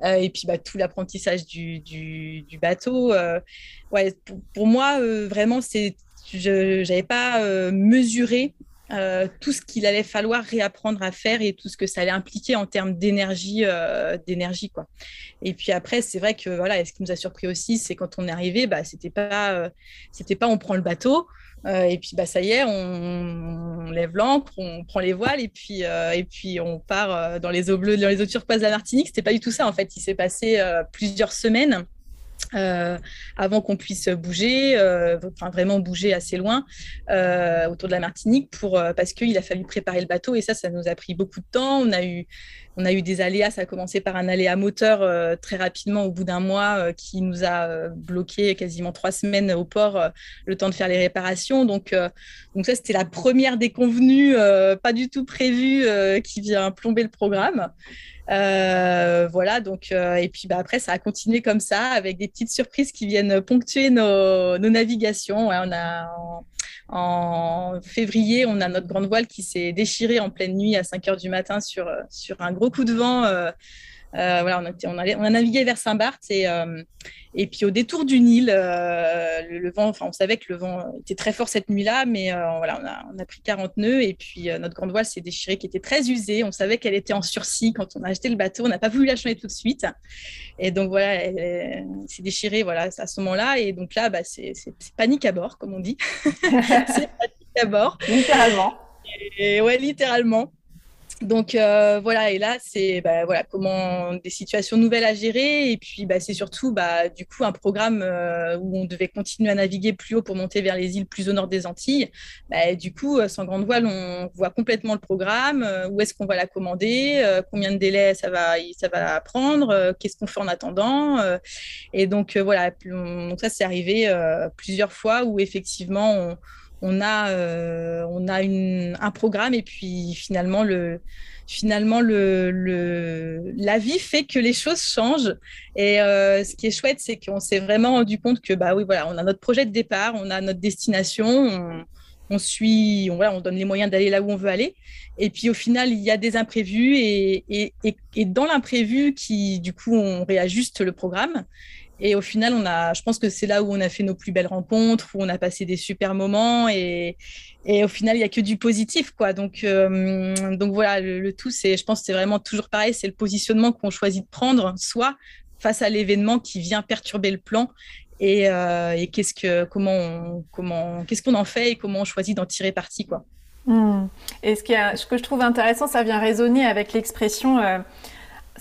Euh, et puis, bah, tout l'apprentissage du, du, bateau. Pour, moi, euh, vraiment, je n'avais pas euh, mesuré euh, tout ce qu'il allait falloir réapprendre à faire et tout ce que ça allait impliquer en termes d'énergie, d'énergie. Et puis après, c'est vrai que voilà, ce qui nous a surpris aussi, c'est quand on est arrivé, bah c'était pas, c'était pas on prend le bateau et puis bah ça y est, on, lève l'ancre, on prend les voiles et puis et puis on part dans les eaux bleues, dans les eaux turquoises de la Martinique. C'était pas du tout ça en fait. Il s'est passé plusieurs semaines euh, avant qu'on puisse bouger, euh, vraiment bouger assez loin euh, autour de la Martinique parce qu'il a fallu préparer le bateau et ça, ça nous a pris beaucoup de temps. On a eu des aléas, ça a commencé par un aléa moteur très rapidement au bout d'un mois qui nous a bloqué quasiment trois semaines au port, le temps de faire les réparations. Donc ça, c'était la première déconvenue, pas du tout prévue, qui vient plomber le programme. Euh, voilà, donc, euh, et puis bah, après, ça a continué comme ça, avec des petites surprises qui viennent ponctuer nos, navigations. on a, en, février, on a notre grande voile qui s'est déchirée en pleine nuit à 5 heures du matin sur, sur un gros coup de vent. Euh, voilà, on a, on, a, navigué vers Saint-Barth et, euh, et puis au détour du Nil, euh, le, vent, enfin on savait que le vent était très fort cette nuit-là, mais voilà, on a, on a, pris 40 nœuds et puis notre grande voile s'est déchirée, qui était très usée. On savait qu'elle était en sursis quand on a acheté le bateau. On n'a pas voulu la changer tout de suite. Et donc voilà, elle, s'est déchirée voilà, à ce moment-là. Et donc là, bah, c'est panique à bord, comme on dit. [LAUGHS] c'est panique à bord. Littéralement. Et, ouais, littéralement. Donc euh, voilà, et là, c'est bah, voilà, comment des situations nouvelles à gérer. Et puis, bah, c'est surtout bah, du coup un programme euh, où on devait continuer à naviguer plus haut pour monter vers les îles plus au nord des Antilles. Bah, du coup, euh, sans grande voile, on voit complètement le programme. où est-ce qu'on va la commander Combien de délais ça va, ça va prendre Qu'est-ce qu'on fait en attendant Et donc, voilà, donc ça, c'est arrivé plusieurs fois où effectivement, on on a, euh, on a un programme et puis finalement, le, finalement le, la vie fait que les choses changent. Et euh, ce qui est chouette, c'est qu'on s'est vraiment rendu compte que bah oui, voilà, on a notre projet de départ, on a notre destination, on, suit, on, on donne les moyens d'aller là où on veut aller. Et puis au final, il y a des imprévus et, et, et dans l'imprévu, qui du coup, on réajuste le programme. Et au final, on a, je pense que c'est là où on a fait nos plus belles rencontres, où on a passé des super moments. Et, et au final, il n'y a que du positif. Quoi. Donc, euh, donc voilà, le, tout, c'est, je pense que c'est vraiment toujours pareil, c'est le positionnement qu'on choisit de prendre, soit face à l'événement qui vient perturber le plan. Et, euh, qu'est-ce que, comment, comment, qu'est-ce qu'on en fait et comment on choisit d'en tirer parti. Quoi. Hmm. Et ce, qui ce que je trouve intéressant, ça vient résonner avec l'expression euh,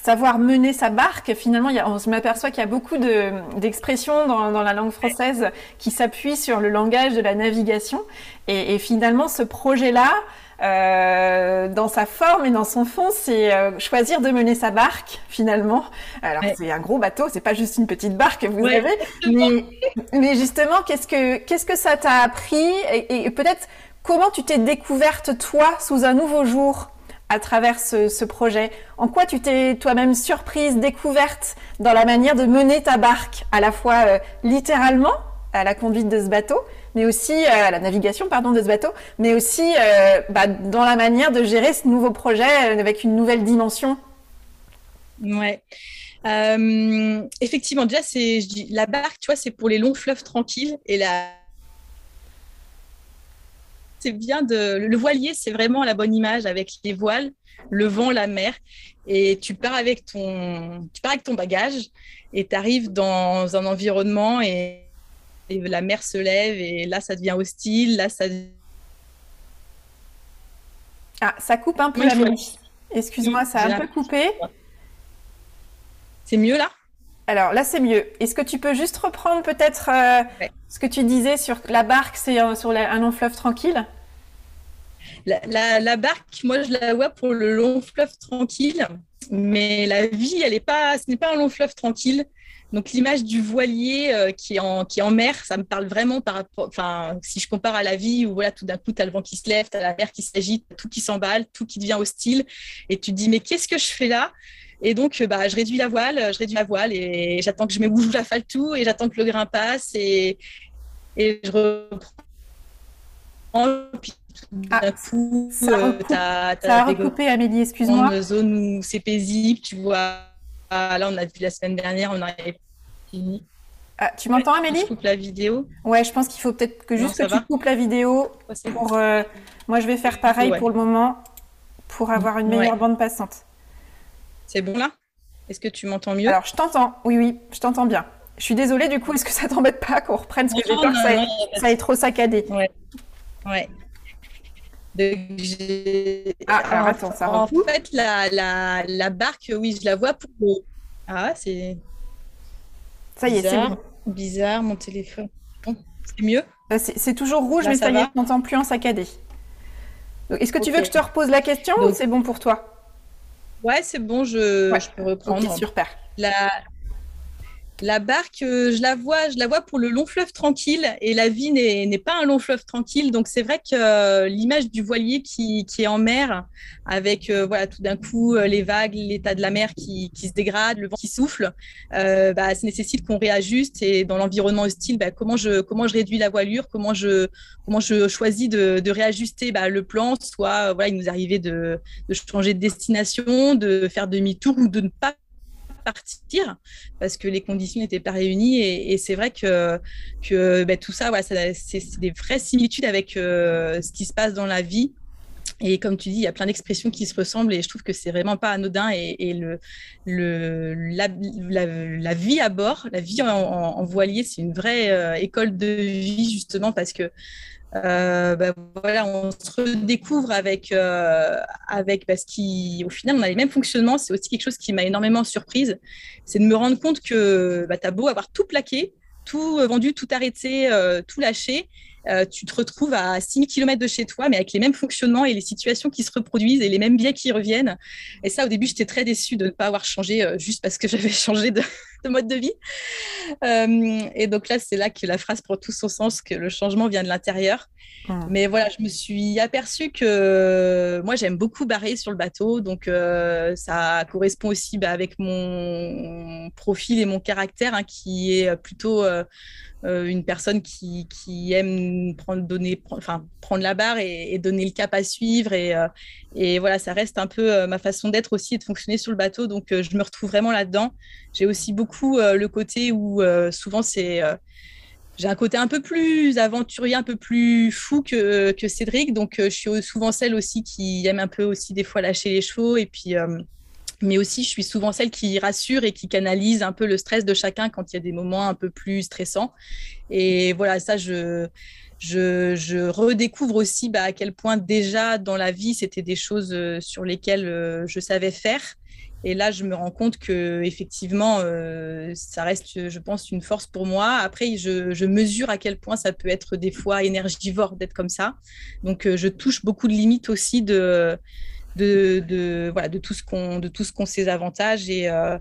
savoir mener sa barque. Finalement, il y a, on m'aperçoit qu'il y a beaucoup d'expressions dans, dans, la langue française qui s'appuient sur le langage de la navigation. Et, et finalement, ce projet-là, euh, dans sa forme et dans son fond, c'est euh, choisir de mener sa barque finalement. Alors c'est un gros bateau, c'est pas juste une petite barque que vous avez, [LAUGHS] mais, mais justement, qu'est-ce que qu'est-ce que ça t'a appris? Et, et peut-être comment tu t'es découverte toi sous un nouveau jour? À travers ce, projet En quoi tu t'es toi-même surprise, découverte dans la manière de mener ta barque, à la fois euh, littéralement à la conduite de ce bateau, mais aussi euh, à la navigation pardon de ce bateau, mais aussi euh, bah, dans la manière de gérer ce nouveau projet avec une nouvelle dimension? Ouais. effectivement, déjà, c'est, la barque, tu vois, c'est pour les longs fleuves tranquilles et la c'est bien de. Le voilier, c'est vraiment la bonne image avec les voiles, le vent, la mer. Et tu pars avec ton, tu pars avec ton bagage et tu arrives dans un environnement et... la mer se lève et là, ça devient hostile. Là, ça. Ah, ça coupe un peu, la Excuse-moi, ça a un peu coupé. C'est mieux là? Alors là, c'est mieux. Est-ce que tu peux juste reprendre peut-être euh, ce que tu disais sur la barque, c'est euh, sur un long fleuve tranquille? La, barque, moi, je la vois pour le long fleuve tranquille, mais la vie, elle est pas, ce n'est pas un long fleuve tranquille. Donc l'image du voilier euh, qui, est en, mer, ça me parle vraiment par rapport, enfin, si je compare à la vie où voilà, tout d'un coup, tu as le vent qui se lève, tu as la mer qui s'agite, tout qui s'emballe, tout qui devient hostile, et tu te dis, mais qu'est-ce que je fais là? Et donc, bah, je réduis la voile, je réduis la voile et j'attends que je me bouge la tout et j'attends que le grain passe et, et je reprends. Puis ah, coup, ça, a, ça recoupé, Amélie, excuse-moi. Une zone où c'est paisible, tu vois. Ah, là, on a vu la semaine dernière, on a fini. Ah, tu m'entends, Amélie Je coupe la vidéo. Ouais, je pense qu'il faut peut-être que juste que tu coupes la vidéo. Pour, euh, moi, je vais faire pareil pour le moment pour avoir une meilleure bande passante. C'est bon là? Est-ce que tu m'entends mieux? Alors, je t'entends. Oui, oui, je t'entends bien. Je suis désolée, du coup, est-ce que ça t'embête pas qu'on reprenne ce que j'ai peur que ça, ça ait trop saccadé? Ouais. Ouais. Ah, alors attends, ça En fait, la, la, la, barque, oui, je la vois pour. Ah, c'est. Ça y est, c'est bon. Bizarre, mon téléphone. c'est mieux euh, C'est toujours rouge, mais ça, y est, je n'entends plus en saccadé. Est-ce que tu veux que je te repose la question ou c'est bon pour toi? Ouais, c'est bon, je, je peux reprendre. Okay, super. La, la barque, euh, je la vois, je la vois pour le long fleuve tranquille et la vie n'est pas un long fleuve tranquille. Donc c'est vrai que euh, l'image du voilier qui, est en mer, avec euh, voilà tout d'un coup les vagues, l'état de la mer qui, se dégrade, le vent qui souffle, bah, ça nécessite qu'on réajuste et dans l'environnement hostile, bah, comment je réduis la voilure, comment je choisis de, réajuster bah, le plan, soit voilà il nous arrivait de changer de destination, de faire demi-tour ou de ne pas partir parce que les conditions n'étaient pas réunies. Et, c'est vrai que, ben, tout ça, c'est des vraies similitudes avec euh, ce qui se passe dans la vie. Et comme tu dis, il y a plein d'expressions qui se ressemblent et je trouve que c'est vraiment pas anodin. Et, la, vie à bord, la vie en, voilier, c'est une vraie euh, école de vie justement parce que euh, bah, voilà, on se redécouvre avec, euh, avec parce qu'au final, on a les mêmes fonctionnements. C'est aussi quelque chose qui m'a énormément surprise. C'est de me rendre compte que bah, tu as beau avoir tout plaqué, tout vendu, tout arrêté, euh, tout lâché. Tu te retrouves à 6000 km de chez toi, mais avec les mêmes fonctionnements et les situations qui se reproduisent et les mêmes biais qui reviennent. Et ça, au début, j'étais très déçue de ne pas avoir changé juste parce que [LAUGHS] j'avais changé de, mode de vie. Euh, et donc là, c'est là que la phrase prend tout son sens, que le changement vient de l'intérieur. Mmh. Mais voilà, je me suis aperçue que moi, j'aime beaucoup barrer sur le bateau. Donc, ça correspond aussi bah, avec mon profil et mon caractère, hein, qui est plutôt euh, une personne qui, qui, aime prendre, donner, enfin, prendre la barre et, donner le cap à suivre. Et, euh, et voilà, ça reste un peu euh, ma façon d'être aussi et de fonctionner sur le bateau. Donc, je me retrouve vraiment là-dedans. J'ai aussi beaucoup beaucoup le côté où souvent c'est j'ai un côté un peu plus aventurier, un peu plus fou que, que Cédric. Donc, je suis souvent celle aussi qui aime un peu aussi des fois lâcher les chevaux. Et puis, mais aussi, je suis souvent celle qui rassure et qui canalise un peu le stress de chacun quand il y a des moments un peu plus stressants. Et voilà, ça, je, je, je redécouvre aussi bah, à quel point déjà dans la vie, c'était des choses sur lesquelles je savais faire et là, je me rends compte que effectivement, euh, ça reste, je pense, une force pour moi. Après, je, mesure à quel point ça peut être des fois énergivore d'être comme ça. Donc, euh, je touche beaucoup de limites aussi de, de, voilà, de tout ce qu'on, de tout ce qu'on ses avantages euh,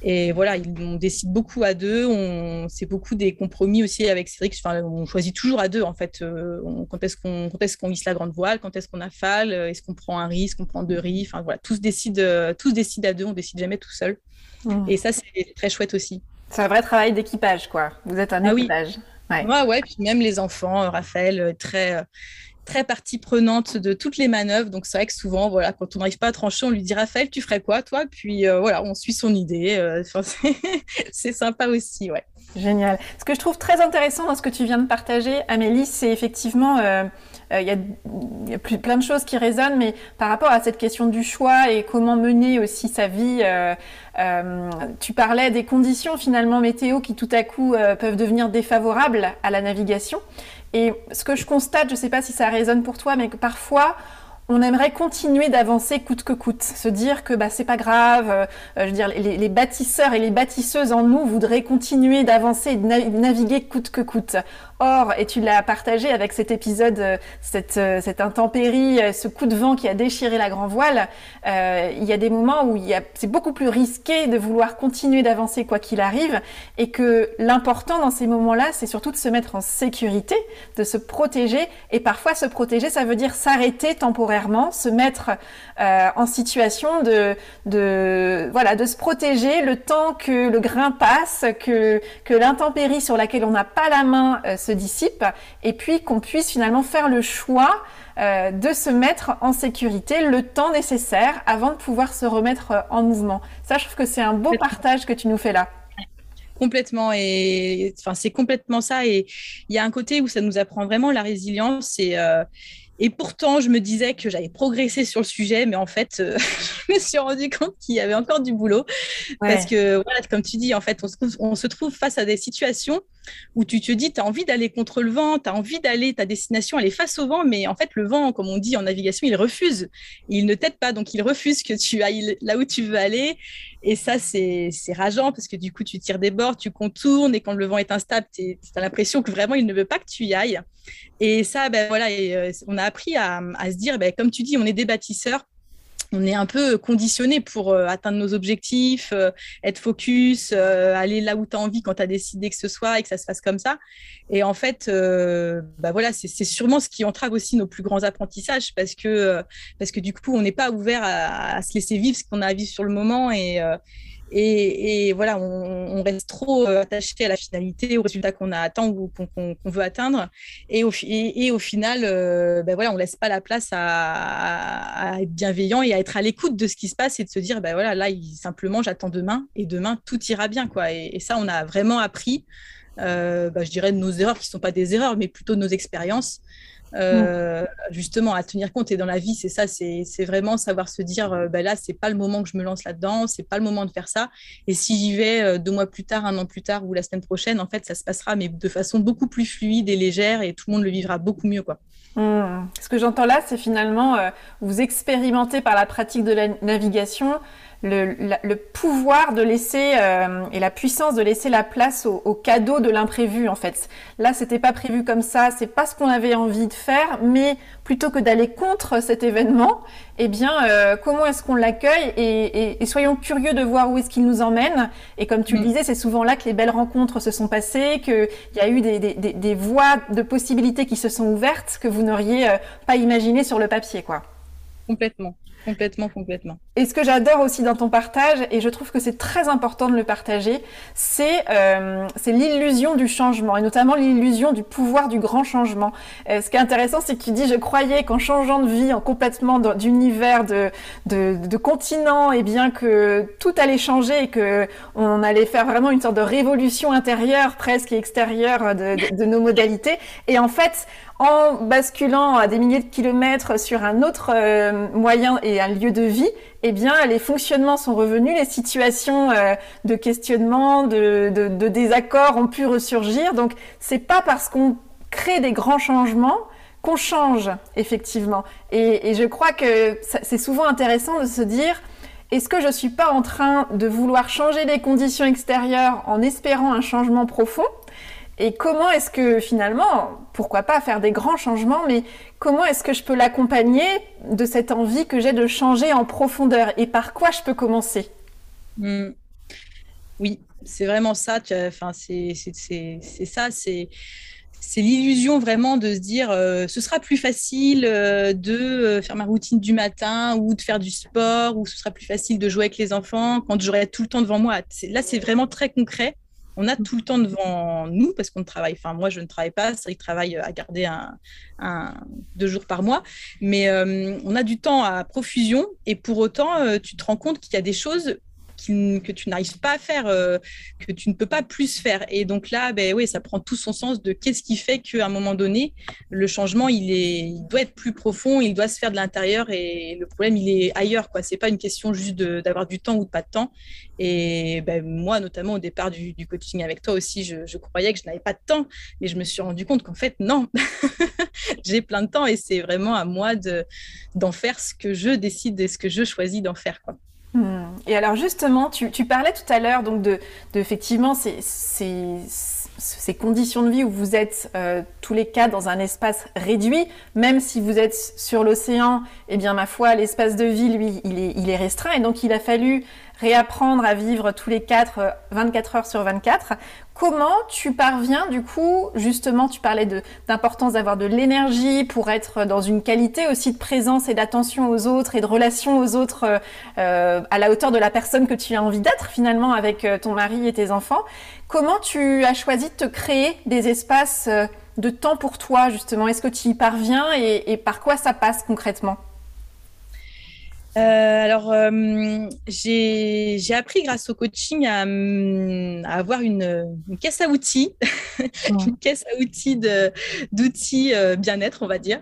et voilà, on décide beaucoup à deux. On, c'est beaucoup des compromis aussi avec Cédric. Enfin, on choisit toujours à deux, en fait. Euh, quand est-ce qu'on, quand est-ce qu'on hisse la grande voile Quand est-ce qu'on affale Est-ce qu'on prend un risque On prend deux risques Enfin, voilà, tous décident, euh, tous décident à deux. On décide jamais tout seul. Mmh. Et ça, c'est très chouette aussi. C'est un vrai travail d'équipage, quoi. Vous êtes un ah équipage. Oui. Ouais. ouais, ouais. Puis même les enfants, euh, Raphaël, très très partie prenante de toutes les manœuvres. Donc c'est vrai que souvent, voilà, quand on n'arrive pas à trancher, on lui dit Raphaël, tu ferais quoi toi? Puis euh, voilà, on suit son idée. Euh, [LAUGHS] c'est sympa aussi, ouais. Génial. Ce que je trouve très intéressant dans ce que tu viens de partager, Amélie, c'est effectivement euh, il y, a, plein de choses qui résonnent, mais par rapport à cette question du choix et comment mener aussi sa vie, tu parlais des conditions finalement météo qui tout à coup peuvent devenir défavorables à la navigation. Et ce que je constate, je ne sais pas si ça résonne pour toi, mais que parfois, on aimerait continuer d'avancer coûte que coûte, se dire que bah c'est pas grave. Euh, je veux dire, les, bâtisseurs et les bâtisseuses en nous voudraient continuer d'avancer et de naviguer coûte que coûte. Or, et tu l'as partagé avec cet épisode, euh, cette, euh, cette intempérie, ce coup de vent qui a déchiré la grand voile, euh, il y a des moments où c'est beaucoup plus risqué de vouloir continuer d'avancer quoi qu'il arrive, et que l'important dans ces moments-là, c'est surtout de se mettre en sécurité, de se protéger, et parfois se protéger, ça veut dire s'arrêter temporairement, se mettre euh, en situation de, de, voilà, de se protéger le temps que le grain passe, que, que l'intempérie sur laquelle on n'a pas la main euh, se dissipe, et puis qu'on puisse finalement faire le choix euh, de se mettre en sécurité le temps nécessaire avant de pouvoir se remettre en mouvement. Ça, je trouve que c'est un beau partage que tu nous fais là complètement et enfin c'est complètement ça et il y a un côté où ça nous apprend vraiment la résilience et et pourtant, je me disais que j'avais progressé sur le sujet, mais en fait, euh, [LAUGHS] je me suis rendu compte qu'il y avait encore du boulot. Parce que, voilà, comme tu dis, en fait, on se, trouve, on se trouve face à des situations où tu te dis, tu as envie d'aller contre le vent, tu as envie d'aller, ta destination, elle est face au vent, mais en fait, le vent, comme on dit en navigation, il refuse. Il ne t'aide pas, donc il refuse que tu ailles là où tu veux aller. Et ça, c'est rageant parce que du coup, tu tires des bords, tu contournes, et quand le vent est instable, tu as l'impression que vraiment, il ne veut pas que tu y ailles. Et ça, ben, voilà, euh, on a appris à, se dire, ben, comme tu dis, on est des bâtisseurs on est un peu conditionné pour euh, atteindre nos objectifs, euh, être focus, aller là où tu as envie quand tu as décidé que ce soit et que ça se fasse comme ça. Et en fait, bah voilà, c'est sûrement ce qui entrave aussi nos plus grands apprentissages parce que, parce que du coup, on n'est pas ouvert à, à, se laisser vivre ce qu'on a à vivre sur le moment et, et, voilà, on, reste trop euh, attaché à la finalité, au résultat qu'on a atteint ou qu'on veut atteindre. Et au, final, euh, ben voilà, on laisse pas la place à, être bienveillant et à être à l'écoute de ce qui se passe et de se dire, ben voilà, là, simplement, j'attends demain et demain, tout ira bien. Quoi. Et, ça, on a vraiment appris, euh, ben, je dirais, de nos erreurs qui ne sont pas des erreurs, mais plutôt de nos expériences. Euh, justement à tenir compte. Et dans la vie, c'est ça, c'est vraiment savoir se dire, ben là, c'est pas le moment que je me lance là-dedans, c'est pas le moment de faire ça. Et si j'y vais euh, deux mois plus tard, un an plus tard ou la semaine prochaine, en fait, ça se passera, mais de façon beaucoup plus fluide et légère, et tout le monde le vivra beaucoup mieux, quoi. Mmh. Ce que j'entends là, c'est finalement, vous expérimentez par la pratique de la navigation le, pouvoir de laisser euh, et la puissance de laisser la place au, cadeau de l'imprévu en fait. Là, c'était pas prévu comme ça, c'est pas ce qu'on avait envie de faire, mais plutôt que d'aller contre cet événement, eh bien, euh, comment est-ce qu'on l'accueille et, soyons curieux de voir où est-ce qu'il nous emmène. Et comme tu le mm. disais, c'est souvent là que les belles rencontres se sont passées, qu'il y a eu des, des, voies de possibilités qui se sont ouvertes que vous n'auriez euh, pas imaginées sur le papier, quoi. Complètement. Complètement, complètement. Et ce que j'adore aussi dans ton partage, et je trouve que c'est très important de le partager, c'est euh, l'illusion du changement, et notamment l'illusion du pouvoir du grand changement. Euh, ce qui est intéressant, c'est que tu dis, je croyais qu'en changeant de vie, en complètement d'univers, de, de, continent, et eh bien que tout allait changer et que on allait faire vraiment une sorte de révolution intérieure, presque extérieure de nos modalités. Et en fait, en basculant à des milliers de kilomètres sur un autre euh, moyen et un lieu de vie, eh bien, les fonctionnements sont revenus, les situations euh, de questionnement, de, désaccord ont pu ressurgir. Donc, c'est pas parce qu'on crée des grands changements qu'on change effectivement. Et, et je crois que c'est souvent intéressant de se dire est-ce que je suis pas en train de vouloir changer les conditions extérieures en espérant un changement profond? Et comment est-ce que finalement, pourquoi pas faire des grands changements, mais comment est-ce que je peux l'accompagner de cette envie que j'ai de changer en profondeur? Et par quoi je peux commencer? Mmh. Oui, c'est vraiment ça. Enfin, c'est ça, c'est c'est l'illusion vraiment de se dire euh, ce sera plus facile euh, de euh, faire ma routine du matin ou de faire du sport ou ce sera plus facile de jouer avec les enfants quand j'aurai tout le temps devant moi. Là, c'est vraiment très concret on a tout le temps devant nous parce qu'on travaille. Enfin, moi, je ne travaille pas. C'est vrai travaille à garder un, deux jours par mois, mais euh, on a du temps à profusion. Et pour autant, euh, tu te rends compte qu'il y a des choses que tu n'arrives pas à faire, euh, que tu ne peux pas plus faire. Et donc là, ben oui, ça prend tout son sens de qu'est-ce qui fait qu'à un moment donné, le changement, il, est, doit être plus profond, il doit se faire de l'intérieur et le problème, il est ailleurs. Ce n'est pas une question juste d'avoir du temps ou pas de temps. Et ben, moi, notamment au départ du, coaching avec toi aussi, je, croyais que je n'avais pas de temps, mais je me suis rendu compte qu'en fait, non, [LAUGHS] j'ai plein de temps et c'est vraiment à moi d'en faire ce que je décide et ce que je choisis d'en faire. Hmm. Et alors justement, tu, parlais tout à l'heure donc de, effectivement ces, conditions de vie où vous êtes euh, tous les quatre dans un espace réduit, même si vous êtes sur l'océan, eh bien ma foi, l'espace de vie lui, il est restreint et donc il a fallu réapprendre à vivre tous les quatre 24 euh, heures sur 24. Comment tu parviens, du coup, justement, tu parlais d'importance d'avoir de l'énergie pour être dans une qualité aussi de présence et d'attention aux autres et de relation aux autres euh, euh, à la hauteur de la personne que tu as envie d'être finalement avec ton mari et tes enfants. Comment tu as choisi de te créer des espaces de temps pour toi, justement? Est-ce que tu y parviens et par quoi ça passe concrètement? Euh, alors, euh, j'ai appris grâce au coaching à, avoir une, caisse à outils, [LAUGHS] une caisse à outils d'outils euh, bien-être, on va dire.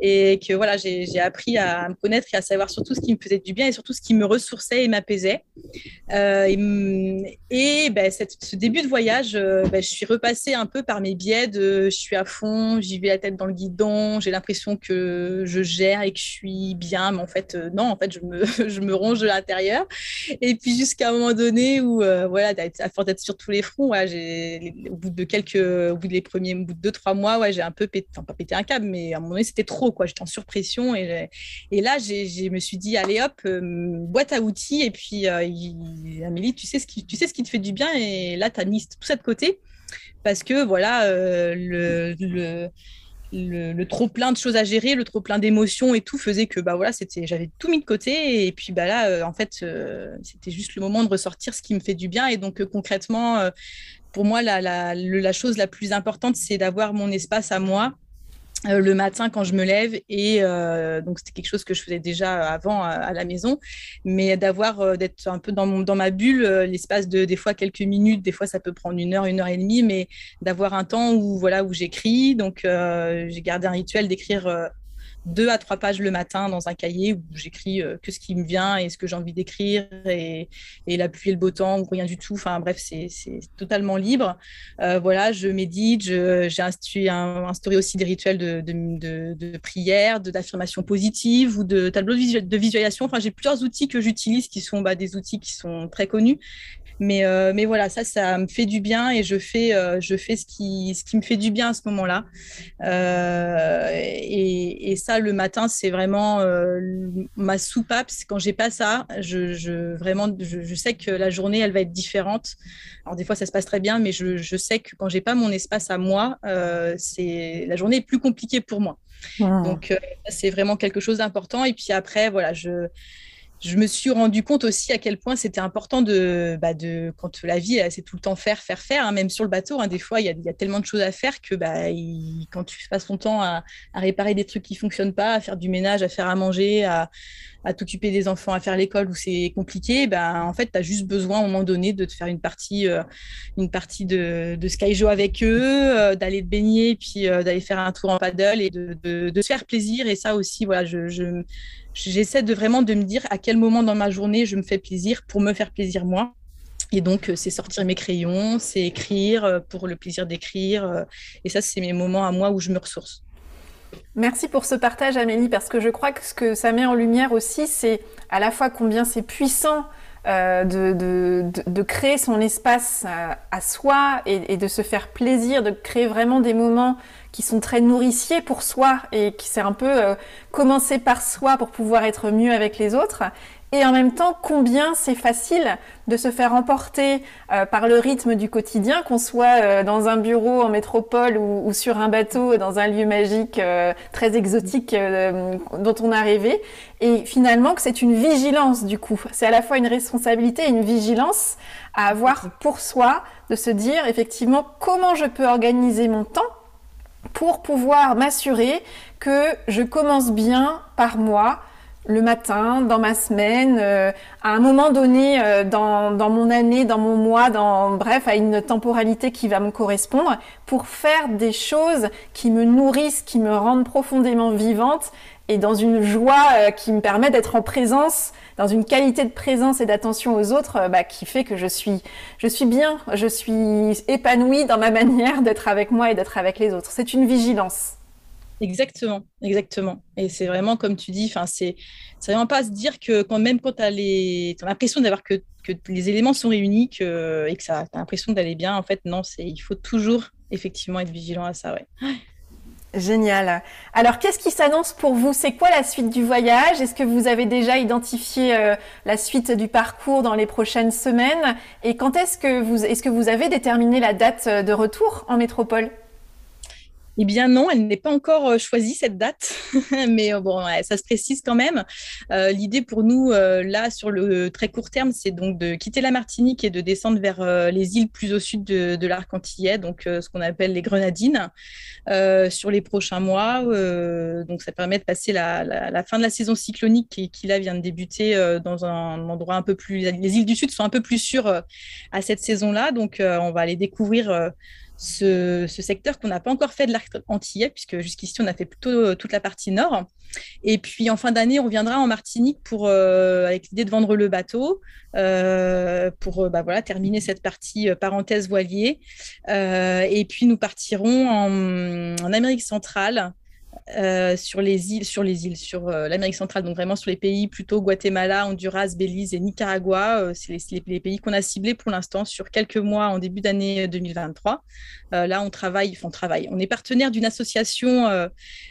Et que voilà, j'ai appris à me connaître et à savoir surtout ce qui me faisait du bien et surtout ce qui me ressourçait et m'apaisait. et, ben, ce début de voyage, ben, je suis repassée un peu par mes biais de je suis à fond, j'y vais la tête dans le guidon, j'ai l'impression que je gère et que je suis bien, mais en fait, non, en fait, je me, [LAUGHS] je me ronge de l'intérieur. Et puis jusqu'à un moment donné où, euh, voilà, à force d'être sur tous les fronts, au bout de quelques, au bout des premiers, au bout de deux, trois mois, ouais, j'ai un peu pété, enfin pas pété un câble, mais à un moment donné, c'était trop, quoi. J'étais en surpression. Et, et là, je me suis dit, allez hop, euh, boîte à outils. Et puis, euh, Amélie, tu sais, ce qui, tu sais ce qui te fait du bien. Et là, tu as mis tout ça de côté. Parce que, voilà, le, le le, trop plein de choses à gérer, le trop plein d'émotions et tout faisait que bah voilà, c'était j'avais tout mis de côté et puis bah là euh, en fait euh, c'était juste le moment de ressortir ce qui me fait du bien et donc euh, concrètement pour moi la, la, chose la plus importante c'est d'avoir mon espace à moi euh, le matin quand je me lève et euh, donc c'était quelque chose que je faisais déjà avant à, la maison. Mais d'avoir euh, d'être un peu dans dans ma bulle l'espace de des fois quelques minutes des fois ça peut prendre une heure une heure et demie mais d'avoir un temps où voilà où j'écris. Donc j'ai gardé un rituel d'écrire deux à trois pages le matin dans un cahier où j'écris euh, que ce qui me vient et ce que j'ai envie d'écrire et, et la pluie et le beau temps ou rien du tout. Enfin bref, c'est totalement libre. Euh, voilà, je médite, j'ai instauré, aussi des rituels de, de, de, prière, d'affirmation positive ou de tableau de, visualisation. Enfin, j'ai plusieurs outils que j'utilise qui sont bah, des outils qui sont très connus Mais, euh, mais voilà, ça, ça me fait du bien et je fais, euh, je fais ce, qui, ce qui me fait du bien à ce moment-là. Euh, et, et, ça, le matin, c'est vraiment ma soupape. Quand j'ai pas ça, je, je vraiment, je, je, sais que la journée, elle va être différente. Alors des fois, ça se passe très bien, mais je, je sais que quand j'ai pas mon espace à moi, c'est la journée est plus compliquée pour moi. Donc, c'est vraiment quelque chose d'important. Et puis après, voilà, je je me suis rendu compte aussi à quel point c'était important de, bah de, quand la vie, c'est tout le temps faire, faire, faire, hein, même sur le bateau, hein, des fois, il y, a tellement de choses à faire que bah, quand tu passes ton temps à, à, réparer des trucs qui fonctionnent pas, à faire du ménage, à faire à manger, à, à t'occuper des enfants, à faire l'école où c'est compliqué, ben, en fait, tu as juste besoin à un moment donné de te faire une partie, euh, une partie de, Skyjo avec eux, euh, d'aller te baigner, puis euh, d'aller faire un tour en paddle et de, de, se faire plaisir. Et ça aussi, voilà, je, je j'essaie de vraiment de me dire à quel moment dans ma journée je me fais plaisir pour me faire plaisir moi. Et donc, c'est sortir mes crayons, c'est écrire pour le plaisir d'écrire. Et ça, c'est mes moments à moi où je me ressource. Merci pour ce partage, Amélie, parce que je crois que ce que ça met en lumière aussi, c'est à la fois combien c'est puissant euh, de, créer son espace à, à soi et, et, de se faire plaisir, de créer vraiment des moments qui sont très nourriciers pour soi et qui c'est un peu euh, commencer par soi pour pouvoir être mieux avec les autres. Et en même temps, combien c'est facile de se faire emporter euh, par le rythme du quotidien, qu'on soit euh, dans un bureau en métropole ou, sur un bateau dans un lieu magique euh, très exotique dont on a rêvé. Et finalement, que c'est une vigilance du coup. C'est à la fois une responsabilité et une vigilance à avoir pour soi, de se dire effectivement comment je peux organiser mon temps pour pouvoir m'assurer que je commence bien par moi, le matin, dans ma semaine, euh, à un moment donné euh, dans, dans, mon année, dans mon mois, dans bref, à une temporalité qui va me correspondre, pour faire des choses qui me nourrissent, qui me rendent profondément vivante et dans une joie euh, qui me permet d'être en présence, dans une qualité de présence et d'attention aux autres, euh, bah, qui fait que je suis, je suis bien, je suis épanouie dans ma [LAUGHS] manière d'être avec moi et d'être avec les autres. C'est une vigilance. Exactement, exactement. Et c'est vraiment comme tu dis, enfin c'est vraiment pas se dire que même quand tu as l'impression d'avoir que, que, les éléments sont réunis que, et que ça as l'impression d'aller bien, en fait non, c'est il faut toujours effectivement être vigilant à ça, ouais. Génial. Alors, qu'est-ce qui s'annonce pour vous? C'est quoi la suite du voyage? Est-ce que vous avez déjà identifié euh, la suite du parcours dans les prochaines semaines? Et quand est-ce que vous est-ce que vous avez déterminé la date de retour en métropole? Eh bien non, elle n'est pas encore euh, choisie cette date, [LAUGHS] mais euh, bon, ça se précise quand même. Euh, L'idée pour nous, là, sur le très court terme, c'est donc de quitter la Martinique et de descendre vers les îles plus au sud de, l'arc antillais, donc ce qu'on appelle les Grenadines, sur les prochains mois. donc ça permet de passer la, la, la, fin de la saison cyclonique qui, qui là vient de débuter dans un endroit un peu plus... Les îles du sud sont un peu plus sûres à cette saison-là, donc on va aller découvrir ce, secteur qu'on n'a pas encore fait de l'arc antillais, puisque jusqu'ici, on a fait plutôt euh, toute la partie nord. Et puis, en fin d'année, on viendra en Martinique pour, euh, avec l'idée de vendre le bateau, euh, pour bah, voilà, terminer cette partie parenthèse voilier. et puis, nous partirons en Amérique centrale euh, sur les îles, sur les îles, sur euh, l'Amérique centrale, donc vraiment sur les pays plutôt Guatemala, Honduras, Belize et Nicaragua. Euh, c'est les, pays qu'on a ciblés pour l'instant sur quelques mois en début d'année 2023. Euh, là, on travaille, on. On est partenaire d'une association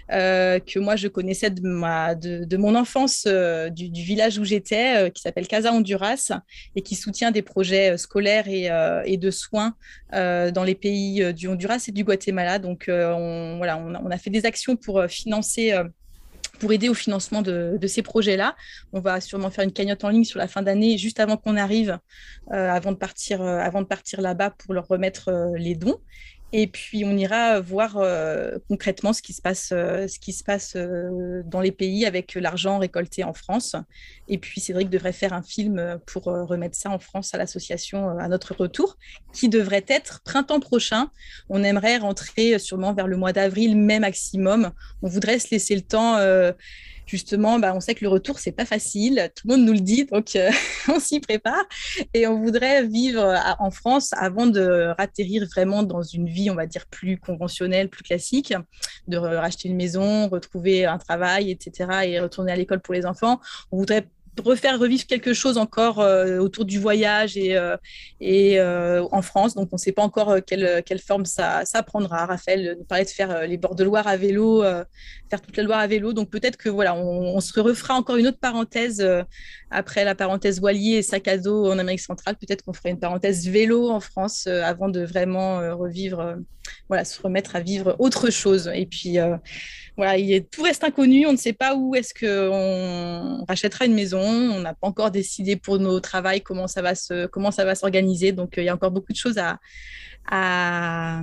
que moi je connaissais de, ma, de mon enfance, du, du, village où j'étais, qui s'appelle Casa Honduras et qui soutient des projets scolaires et, et de soins dans les pays du Honduras et du Guatemala. Donc, on, voilà, a, fait des actions pour aider au financement de, ces projets-là. On va sûrement faire une cagnotte en ligne sur la fin d'année, juste avant qu'on arrive, euh, avant de partir, euh, là-bas pour leur remettre euh, les dons. Et puis, on ira voir euh, concrètement ce qui se passe, euh, ce qui se passe euh, dans les pays avec l'argent récolté en France. Et puis, Cédric devrait faire un film pour remettre ça en France à l'association à notre retour, qui devrait être printemps prochain. On aimerait rentrer sûrement vers le mois d'avril, mai maximum. On voudrait se laisser le temps justement, bah, on sait que le retour, c'est pas facile. Tout le monde nous le dit, donc euh, [LAUGHS] on s'y prépare. Et on voudrait vivre en France avant de ratterrir vraiment dans une vie, on va dire, plus conventionnelle, plus classique, de racheter une maison, retrouver un travail, etc. et retourner à l'école pour les enfants. On voudrait refaire revivre quelque chose encore euh, autour du voyage et, euh, euh, en France. Donc, on ne sait pas encore quelle, quelle forme ça, ça, prendra. Raphaël nous parlait de faire les bords de Loire à vélo, faire toute la Loire à vélo. Donc, peut-être que voilà, on, se refera encore une autre parenthèse après la parenthèse voilier et sac à dos en Amérique centrale. Peut-être qu'on fera une parenthèse vélo en France avant de vraiment revivre, voilà, se remettre à vivre autre chose. Et puis, voilà, il est, tout reste inconnu. On ne sait pas où est-ce qu'on rachètera une maison. On n'a pas encore décidé pour nos travails comment ça va se, comment ça va s'organiser. Donc, euh, il y a encore beaucoup de choses à, à,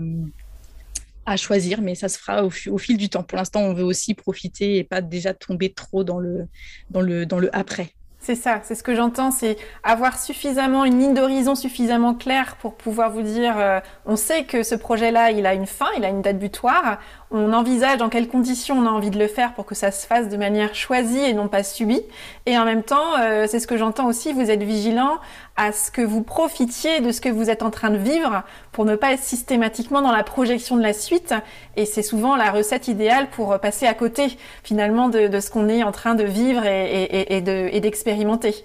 à choisir, mais ça se fera au, au, fil du temps. Pour l'instant, on veut aussi profiter et pas déjà tomber trop dans le, dans le, dans le après. C'est ça, c'est ce que j'entends, c'est avoir suffisamment une ligne d'horizon suffisamment claire pour pouvoir vous dire, euh, on sait que ce projet-là, il a une fin, il a une date butoir, on envisage dans quelles conditions on a envie de le faire pour que ça se fasse de manière choisie et non pas subie. Et en même temps, euh, c'est ce que j'entends aussi, vous êtes vigilant à ce que vous profitiez de ce que vous êtes en train de vivre pour ne pas être systématiquement dans la projection de la suite. Et c'est souvent la recette idéale pour passer à côté finalement de, ce qu'on est en train de vivre et, d'expérimenter.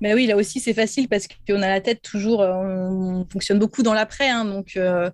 Mais oui, là aussi, c'est facile parce qu'on a la tête toujours, euh, on fonctionne beaucoup dans l'après. Hein, donc, euh,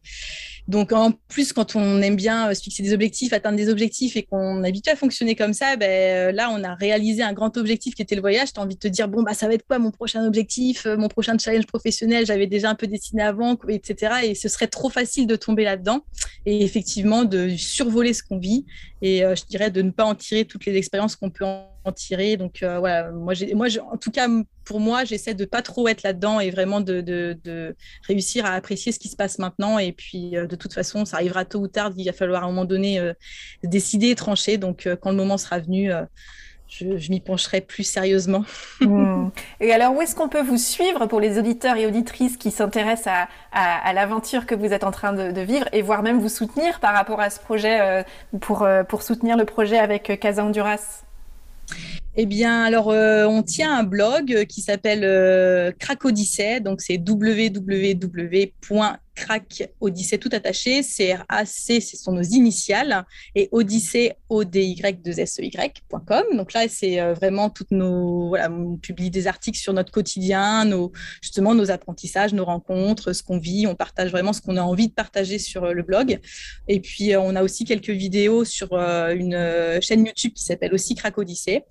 donc, en plus, quand on aime bien euh, se fixer des objectifs, atteindre des objectifs et qu'on est habitué à fonctionner comme ça, ben, là, on a réalisé un grand objectif qui était le voyage. Tu as envie de te dire, bon, bah, ça va être quoi mon prochain objectif, mon prochain challenge professionnel? J'avais déjà un peu dessiné avant, etc. Et ce serait trop facile de tomber là-dedans et effectivement de survoler ce qu'on vit et je dirais de ne pas en tirer toutes les expériences qu'on peut en tirer. Donc euh, voilà, moi, moi en tout cas, pour moi, j'essaie de pas trop être là-dedans et vraiment de, de, réussir à apprécier ce qui se passe maintenant. Et puis, euh, de toute façon, ça arrivera tôt ou tard. Il va falloir à un moment donné euh, décider et trancher. Donc, quand le moment sera venu, je, m'y pencherai plus sérieusement. Hmm. [LAUGHS] Et alors, où est-ce qu'on peut vous suivre pour les auditeurs et auditrices qui s'intéressent à, l'aventure que vous êtes en train de, vivre et voire même vous soutenir par rapport à ce projet, pour, pour soutenir le projet avec Casa Honduras? Eh bien, alors, euh, on tient un blog qui s'appelle euh, Crack Odyssey, donc c'est www crack Odyssée tout attaché, C-R-A-C, ce sont nos initiales, et Odyssée, O-D-Y-2-S-E-Y.com. Donc là, c'est euh, vraiment toutes nos, voilà, on publie des articles sur notre quotidien, nos, justement nos apprentissages, nos rencontres, ce qu'on vit, on partage vraiment ce qu'on a envie de partager sur euh, le blog. Et puis, euh, on a aussi quelques vidéos sur une chaîne YouTube qui s'appelle aussi Crack Odyssée.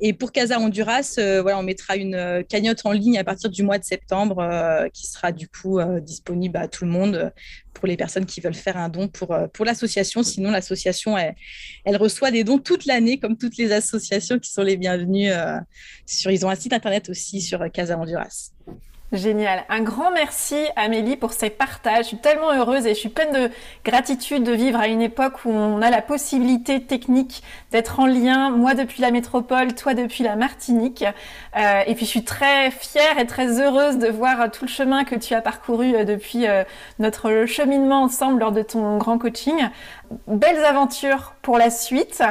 Et pour Casa Honduras, voilà, on mettra une cagnotte en ligne à partir du mois de septembre qui sera du coup disponible à le monde euh, pour les personnes qui veulent faire un don pour, euh, pour l'association. Sinon, l'association, elle, elle, reçoit des dons toute l'année, comme toutes les associations qui sont les bienvenues. Euh, sur, ils ont un site internet aussi sur Casa Honduras. Génial. Un grand merci Amélie pour ces partages. Je suis tellement heureuse et je suis pleine de gratitude de vivre à une époque où on a la possibilité technique d'être en lien, moi depuis la métropole, toi depuis la Martinique. Euh, et puis je suis très fière et très heureuse de voir tout le chemin que tu as parcouru euh, depuis euh, notre cheminement ensemble lors de ton grand coaching. Belles aventures pour la suite.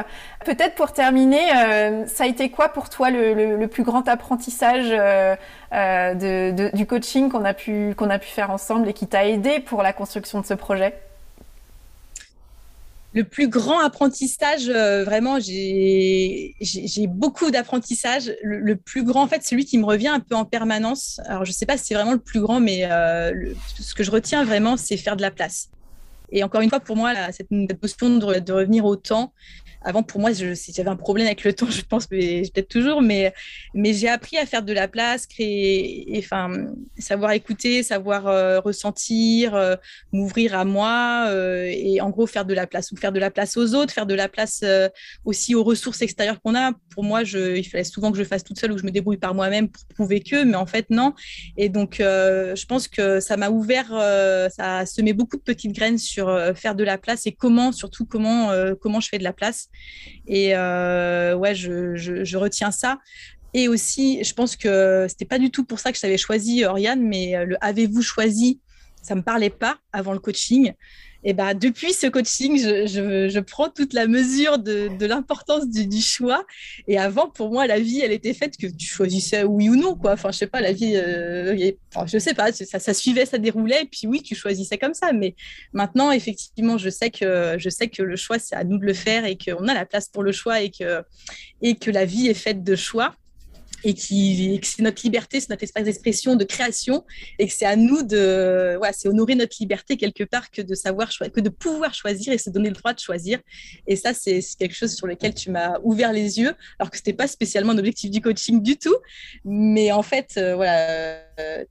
Peut-être pour terminer, ça a été quoi pour toi le, plus grand apprentissage du coaching qu'on a, pu, qu'on a pu faire ensemble et qui t'a aidé pour la construction de ce projet? Le plus grand apprentissage, euh, vraiment, j'ai beaucoup d'apprentissage. Le, plus grand, en fait, celui qui me revient un peu en permanence. Alors, je ne sais pas si c'est vraiment le plus grand, mais euh, ce que je retiens vraiment, c'est faire de la place. Et encore une fois, pour moi, cette, notion de, de, revenir au temps, avant, pour moi, j'avais un problème avec le [LAUGHS] temps, je pense, mais peut-être toujours, mais, j'ai appris à faire de la place, créer, enfin, savoir écouter, savoir euh, ressentir, euh, m'ouvrir à moi, euh, et en gros, faire de la place, ou faire de la place aux autres, faire de la place aussi aux ressources extérieures qu'on a. Pour moi, il fallait souvent que je fasse toute seule ou que je me débrouille par moi-même pour prouver que, mais en fait, non. Et donc, je pense que ça m'a ouvert, ça a semé beaucoup de petites graines sur faire de la place et comment, surtout, comment, comment je fais de la place. Et euh, ouais, je, retiens ça. Et aussi, je pense que c'était pas du tout pour ça que je t'avais choisi, Oriane, mais euh, le avez-vous choisi, ça me parlait pas avant le coaching. Et ben, depuis ce coaching, je, prends toute la mesure de, l'importance du, choix. Et avant, pour moi, la vie, elle était faite que tu choisissais oui ou non, quoi. Enfin, je sais pas, la vie, euh, je sais pas, ça, ça, suivait, ça déroulait, et puis oui, tu choisissais comme ça. Mais maintenant, effectivement, je sais que je sais que le choix, c'est à nous de le faire et qu'on a la place pour le choix et que et que la vie est faite de choix. Et, qui, que c'est notre liberté, c'est notre espace d'expression, de création, et que c'est à nous de, ouais, c'est honorer notre liberté quelque part que de savoir que de pouvoir choisir et se donner le droit de choisir. Et ça, c'est quelque chose sur lequel tu m'as ouvert les yeux, alors que c'était pas spécialement un objectif du coaching du tout, mais en fait, euh, voilà,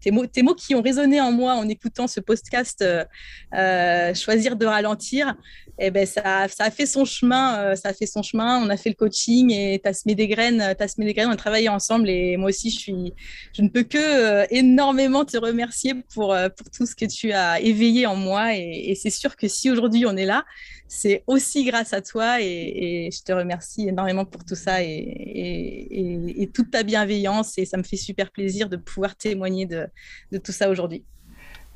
tes mots, tes mots qui ont résonné en moi en écoutant ce podcast, euh, choisir de ralentir, eh ben ça, ça a fait son chemin, ça a fait son chemin. On a fait le coaching et tu as semé des graines, as semé des graines, on a travaillé ensemble et moi aussi, je, suis, je ne peux que euh, énormément te remercier pour, euh, pour tout ce que tu as éveillé en moi. Et, c'est sûr que si aujourd'hui on est là, c'est aussi grâce à toi et, je te remercie énormément pour tout ça et, toute ta bienveillance. Et ça me fait super plaisir de pouvoir témoigner de tout ça aujourd'hui.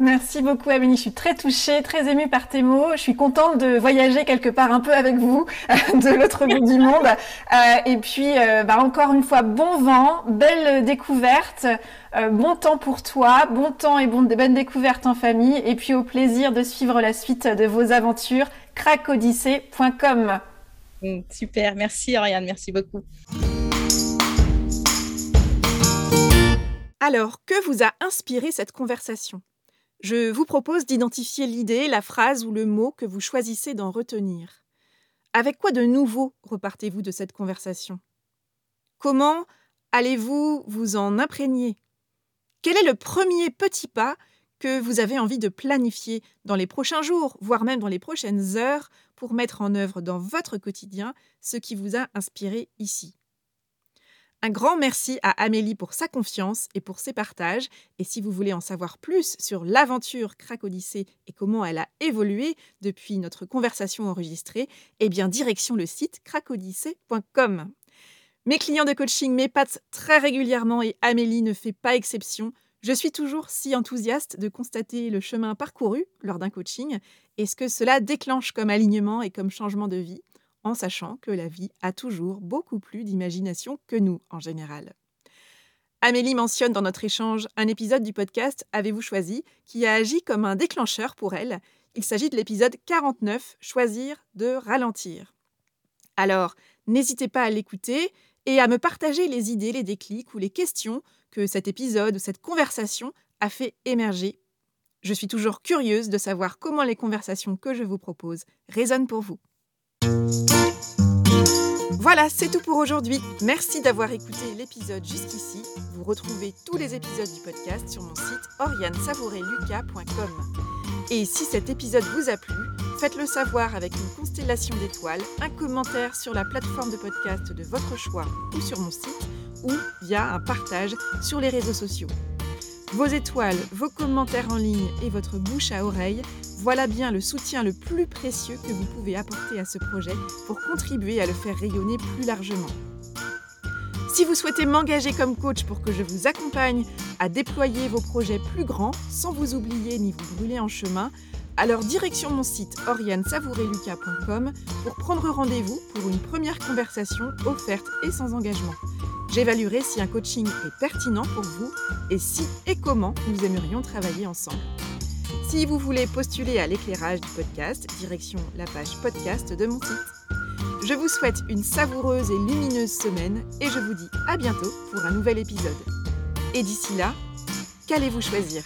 Merci beaucoup Amélie, je suis très touchée, très émue par tes mots. Je suis contente de voyager quelque part un peu avec vous [LAUGHS] de l'autre bout du monde. Euh, et puis euh, bah, encore une fois, bon vent, belle découverte, euh, bon temps pour toi, bon temps et bon, bonnes découvertes en famille. Et puis au plaisir de suivre la suite de vos aventures, cracodyssée.com. Mm, super, merci Ariane, merci beaucoup. Alors, que vous a inspiré cette conversation? Je vous propose d'identifier l'idée, la phrase ou le mot que vous choisissez d'en retenir. Avec quoi de nouveau repartez-vous de cette conversation? Comment allez-vous vous en imprégner? Quel est le premier petit pas que vous avez envie de planifier dans les prochains jours, voire même dans les prochaines heures, pour mettre en œuvre dans votre quotidien ce qui vous a inspiré ici? Un grand merci à Amélie pour sa confiance et pour ses partages. Et si vous voulez en savoir plus sur l'aventure Cracodyssée et comment elle a évolué depuis notre conversation enregistrée, eh bien direction le site cracodyssée.com. Mes clients de coaching m'épatent très régulièrement et Amélie ne fait pas exception. Je suis toujours si enthousiaste de constater le chemin parcouru lors d'un coaching et ce que cela déclenche comme alignement et comme changement de vie? En sachant que la vie a toujours beaucoup plus d'imagination que nous en général. Amélie mentionne dans notre échange un épisode du podcast Avez-vous choisi qui a agi comme un déclencheur pour elle. Il s'agit de l'épisode 49 Choisir de ralentir. Alors, n'hésitez pas à l'écouter et à me partager les idées, les déclics ou les questions que cet épisode ou cette conversation a fait émerger. Je suis toujours curieuse de savoir comment les conversations que je vous propose résonnent pour vous. Voilà, c'est tout pour aujourd'hui. Merci d'avoir écouté l'épisode jusqu'ici. Vous retrouvez tous les épisodes du podcast sur mon site oriansavoureluca.com. Et si cet épisode vous a plu, faites-le savoir avec une constellation d'étoiles, un commentaire sur la plateforme de podcast de votre choix ou sur mon site, ou via un partage sur les réseaux sociaux. Vos étoiles, vos commentaires en ligne et votre bouche à oreille, voilà bien le soutien le plus précieux que vous pouvez apporter à ce projet pour contribuer à le faire rayonner plus largement. Si vous souhaitez m'engager comme coach pour que je vous accompagne à déployer vos projets plus grands sans vous oublier ni vous brûler en chemin, alors direction mon site oriansavoureluca.com pour prendre rendez-vous pour une première conversation offerte et sans engagement. J'évaluerai si un coaching est pertinent pour vous et si et comment nous aimerions travailler ensemble. Si vous voulez postuler à l'éclairage du podcast, direction la page podcast de mon site. Je vous souhaite une savoureuse et lumineuse semaine et je vous dis à bientôt pour un nouvel épisode. Et d'ici là, qu'allez-vous choisir?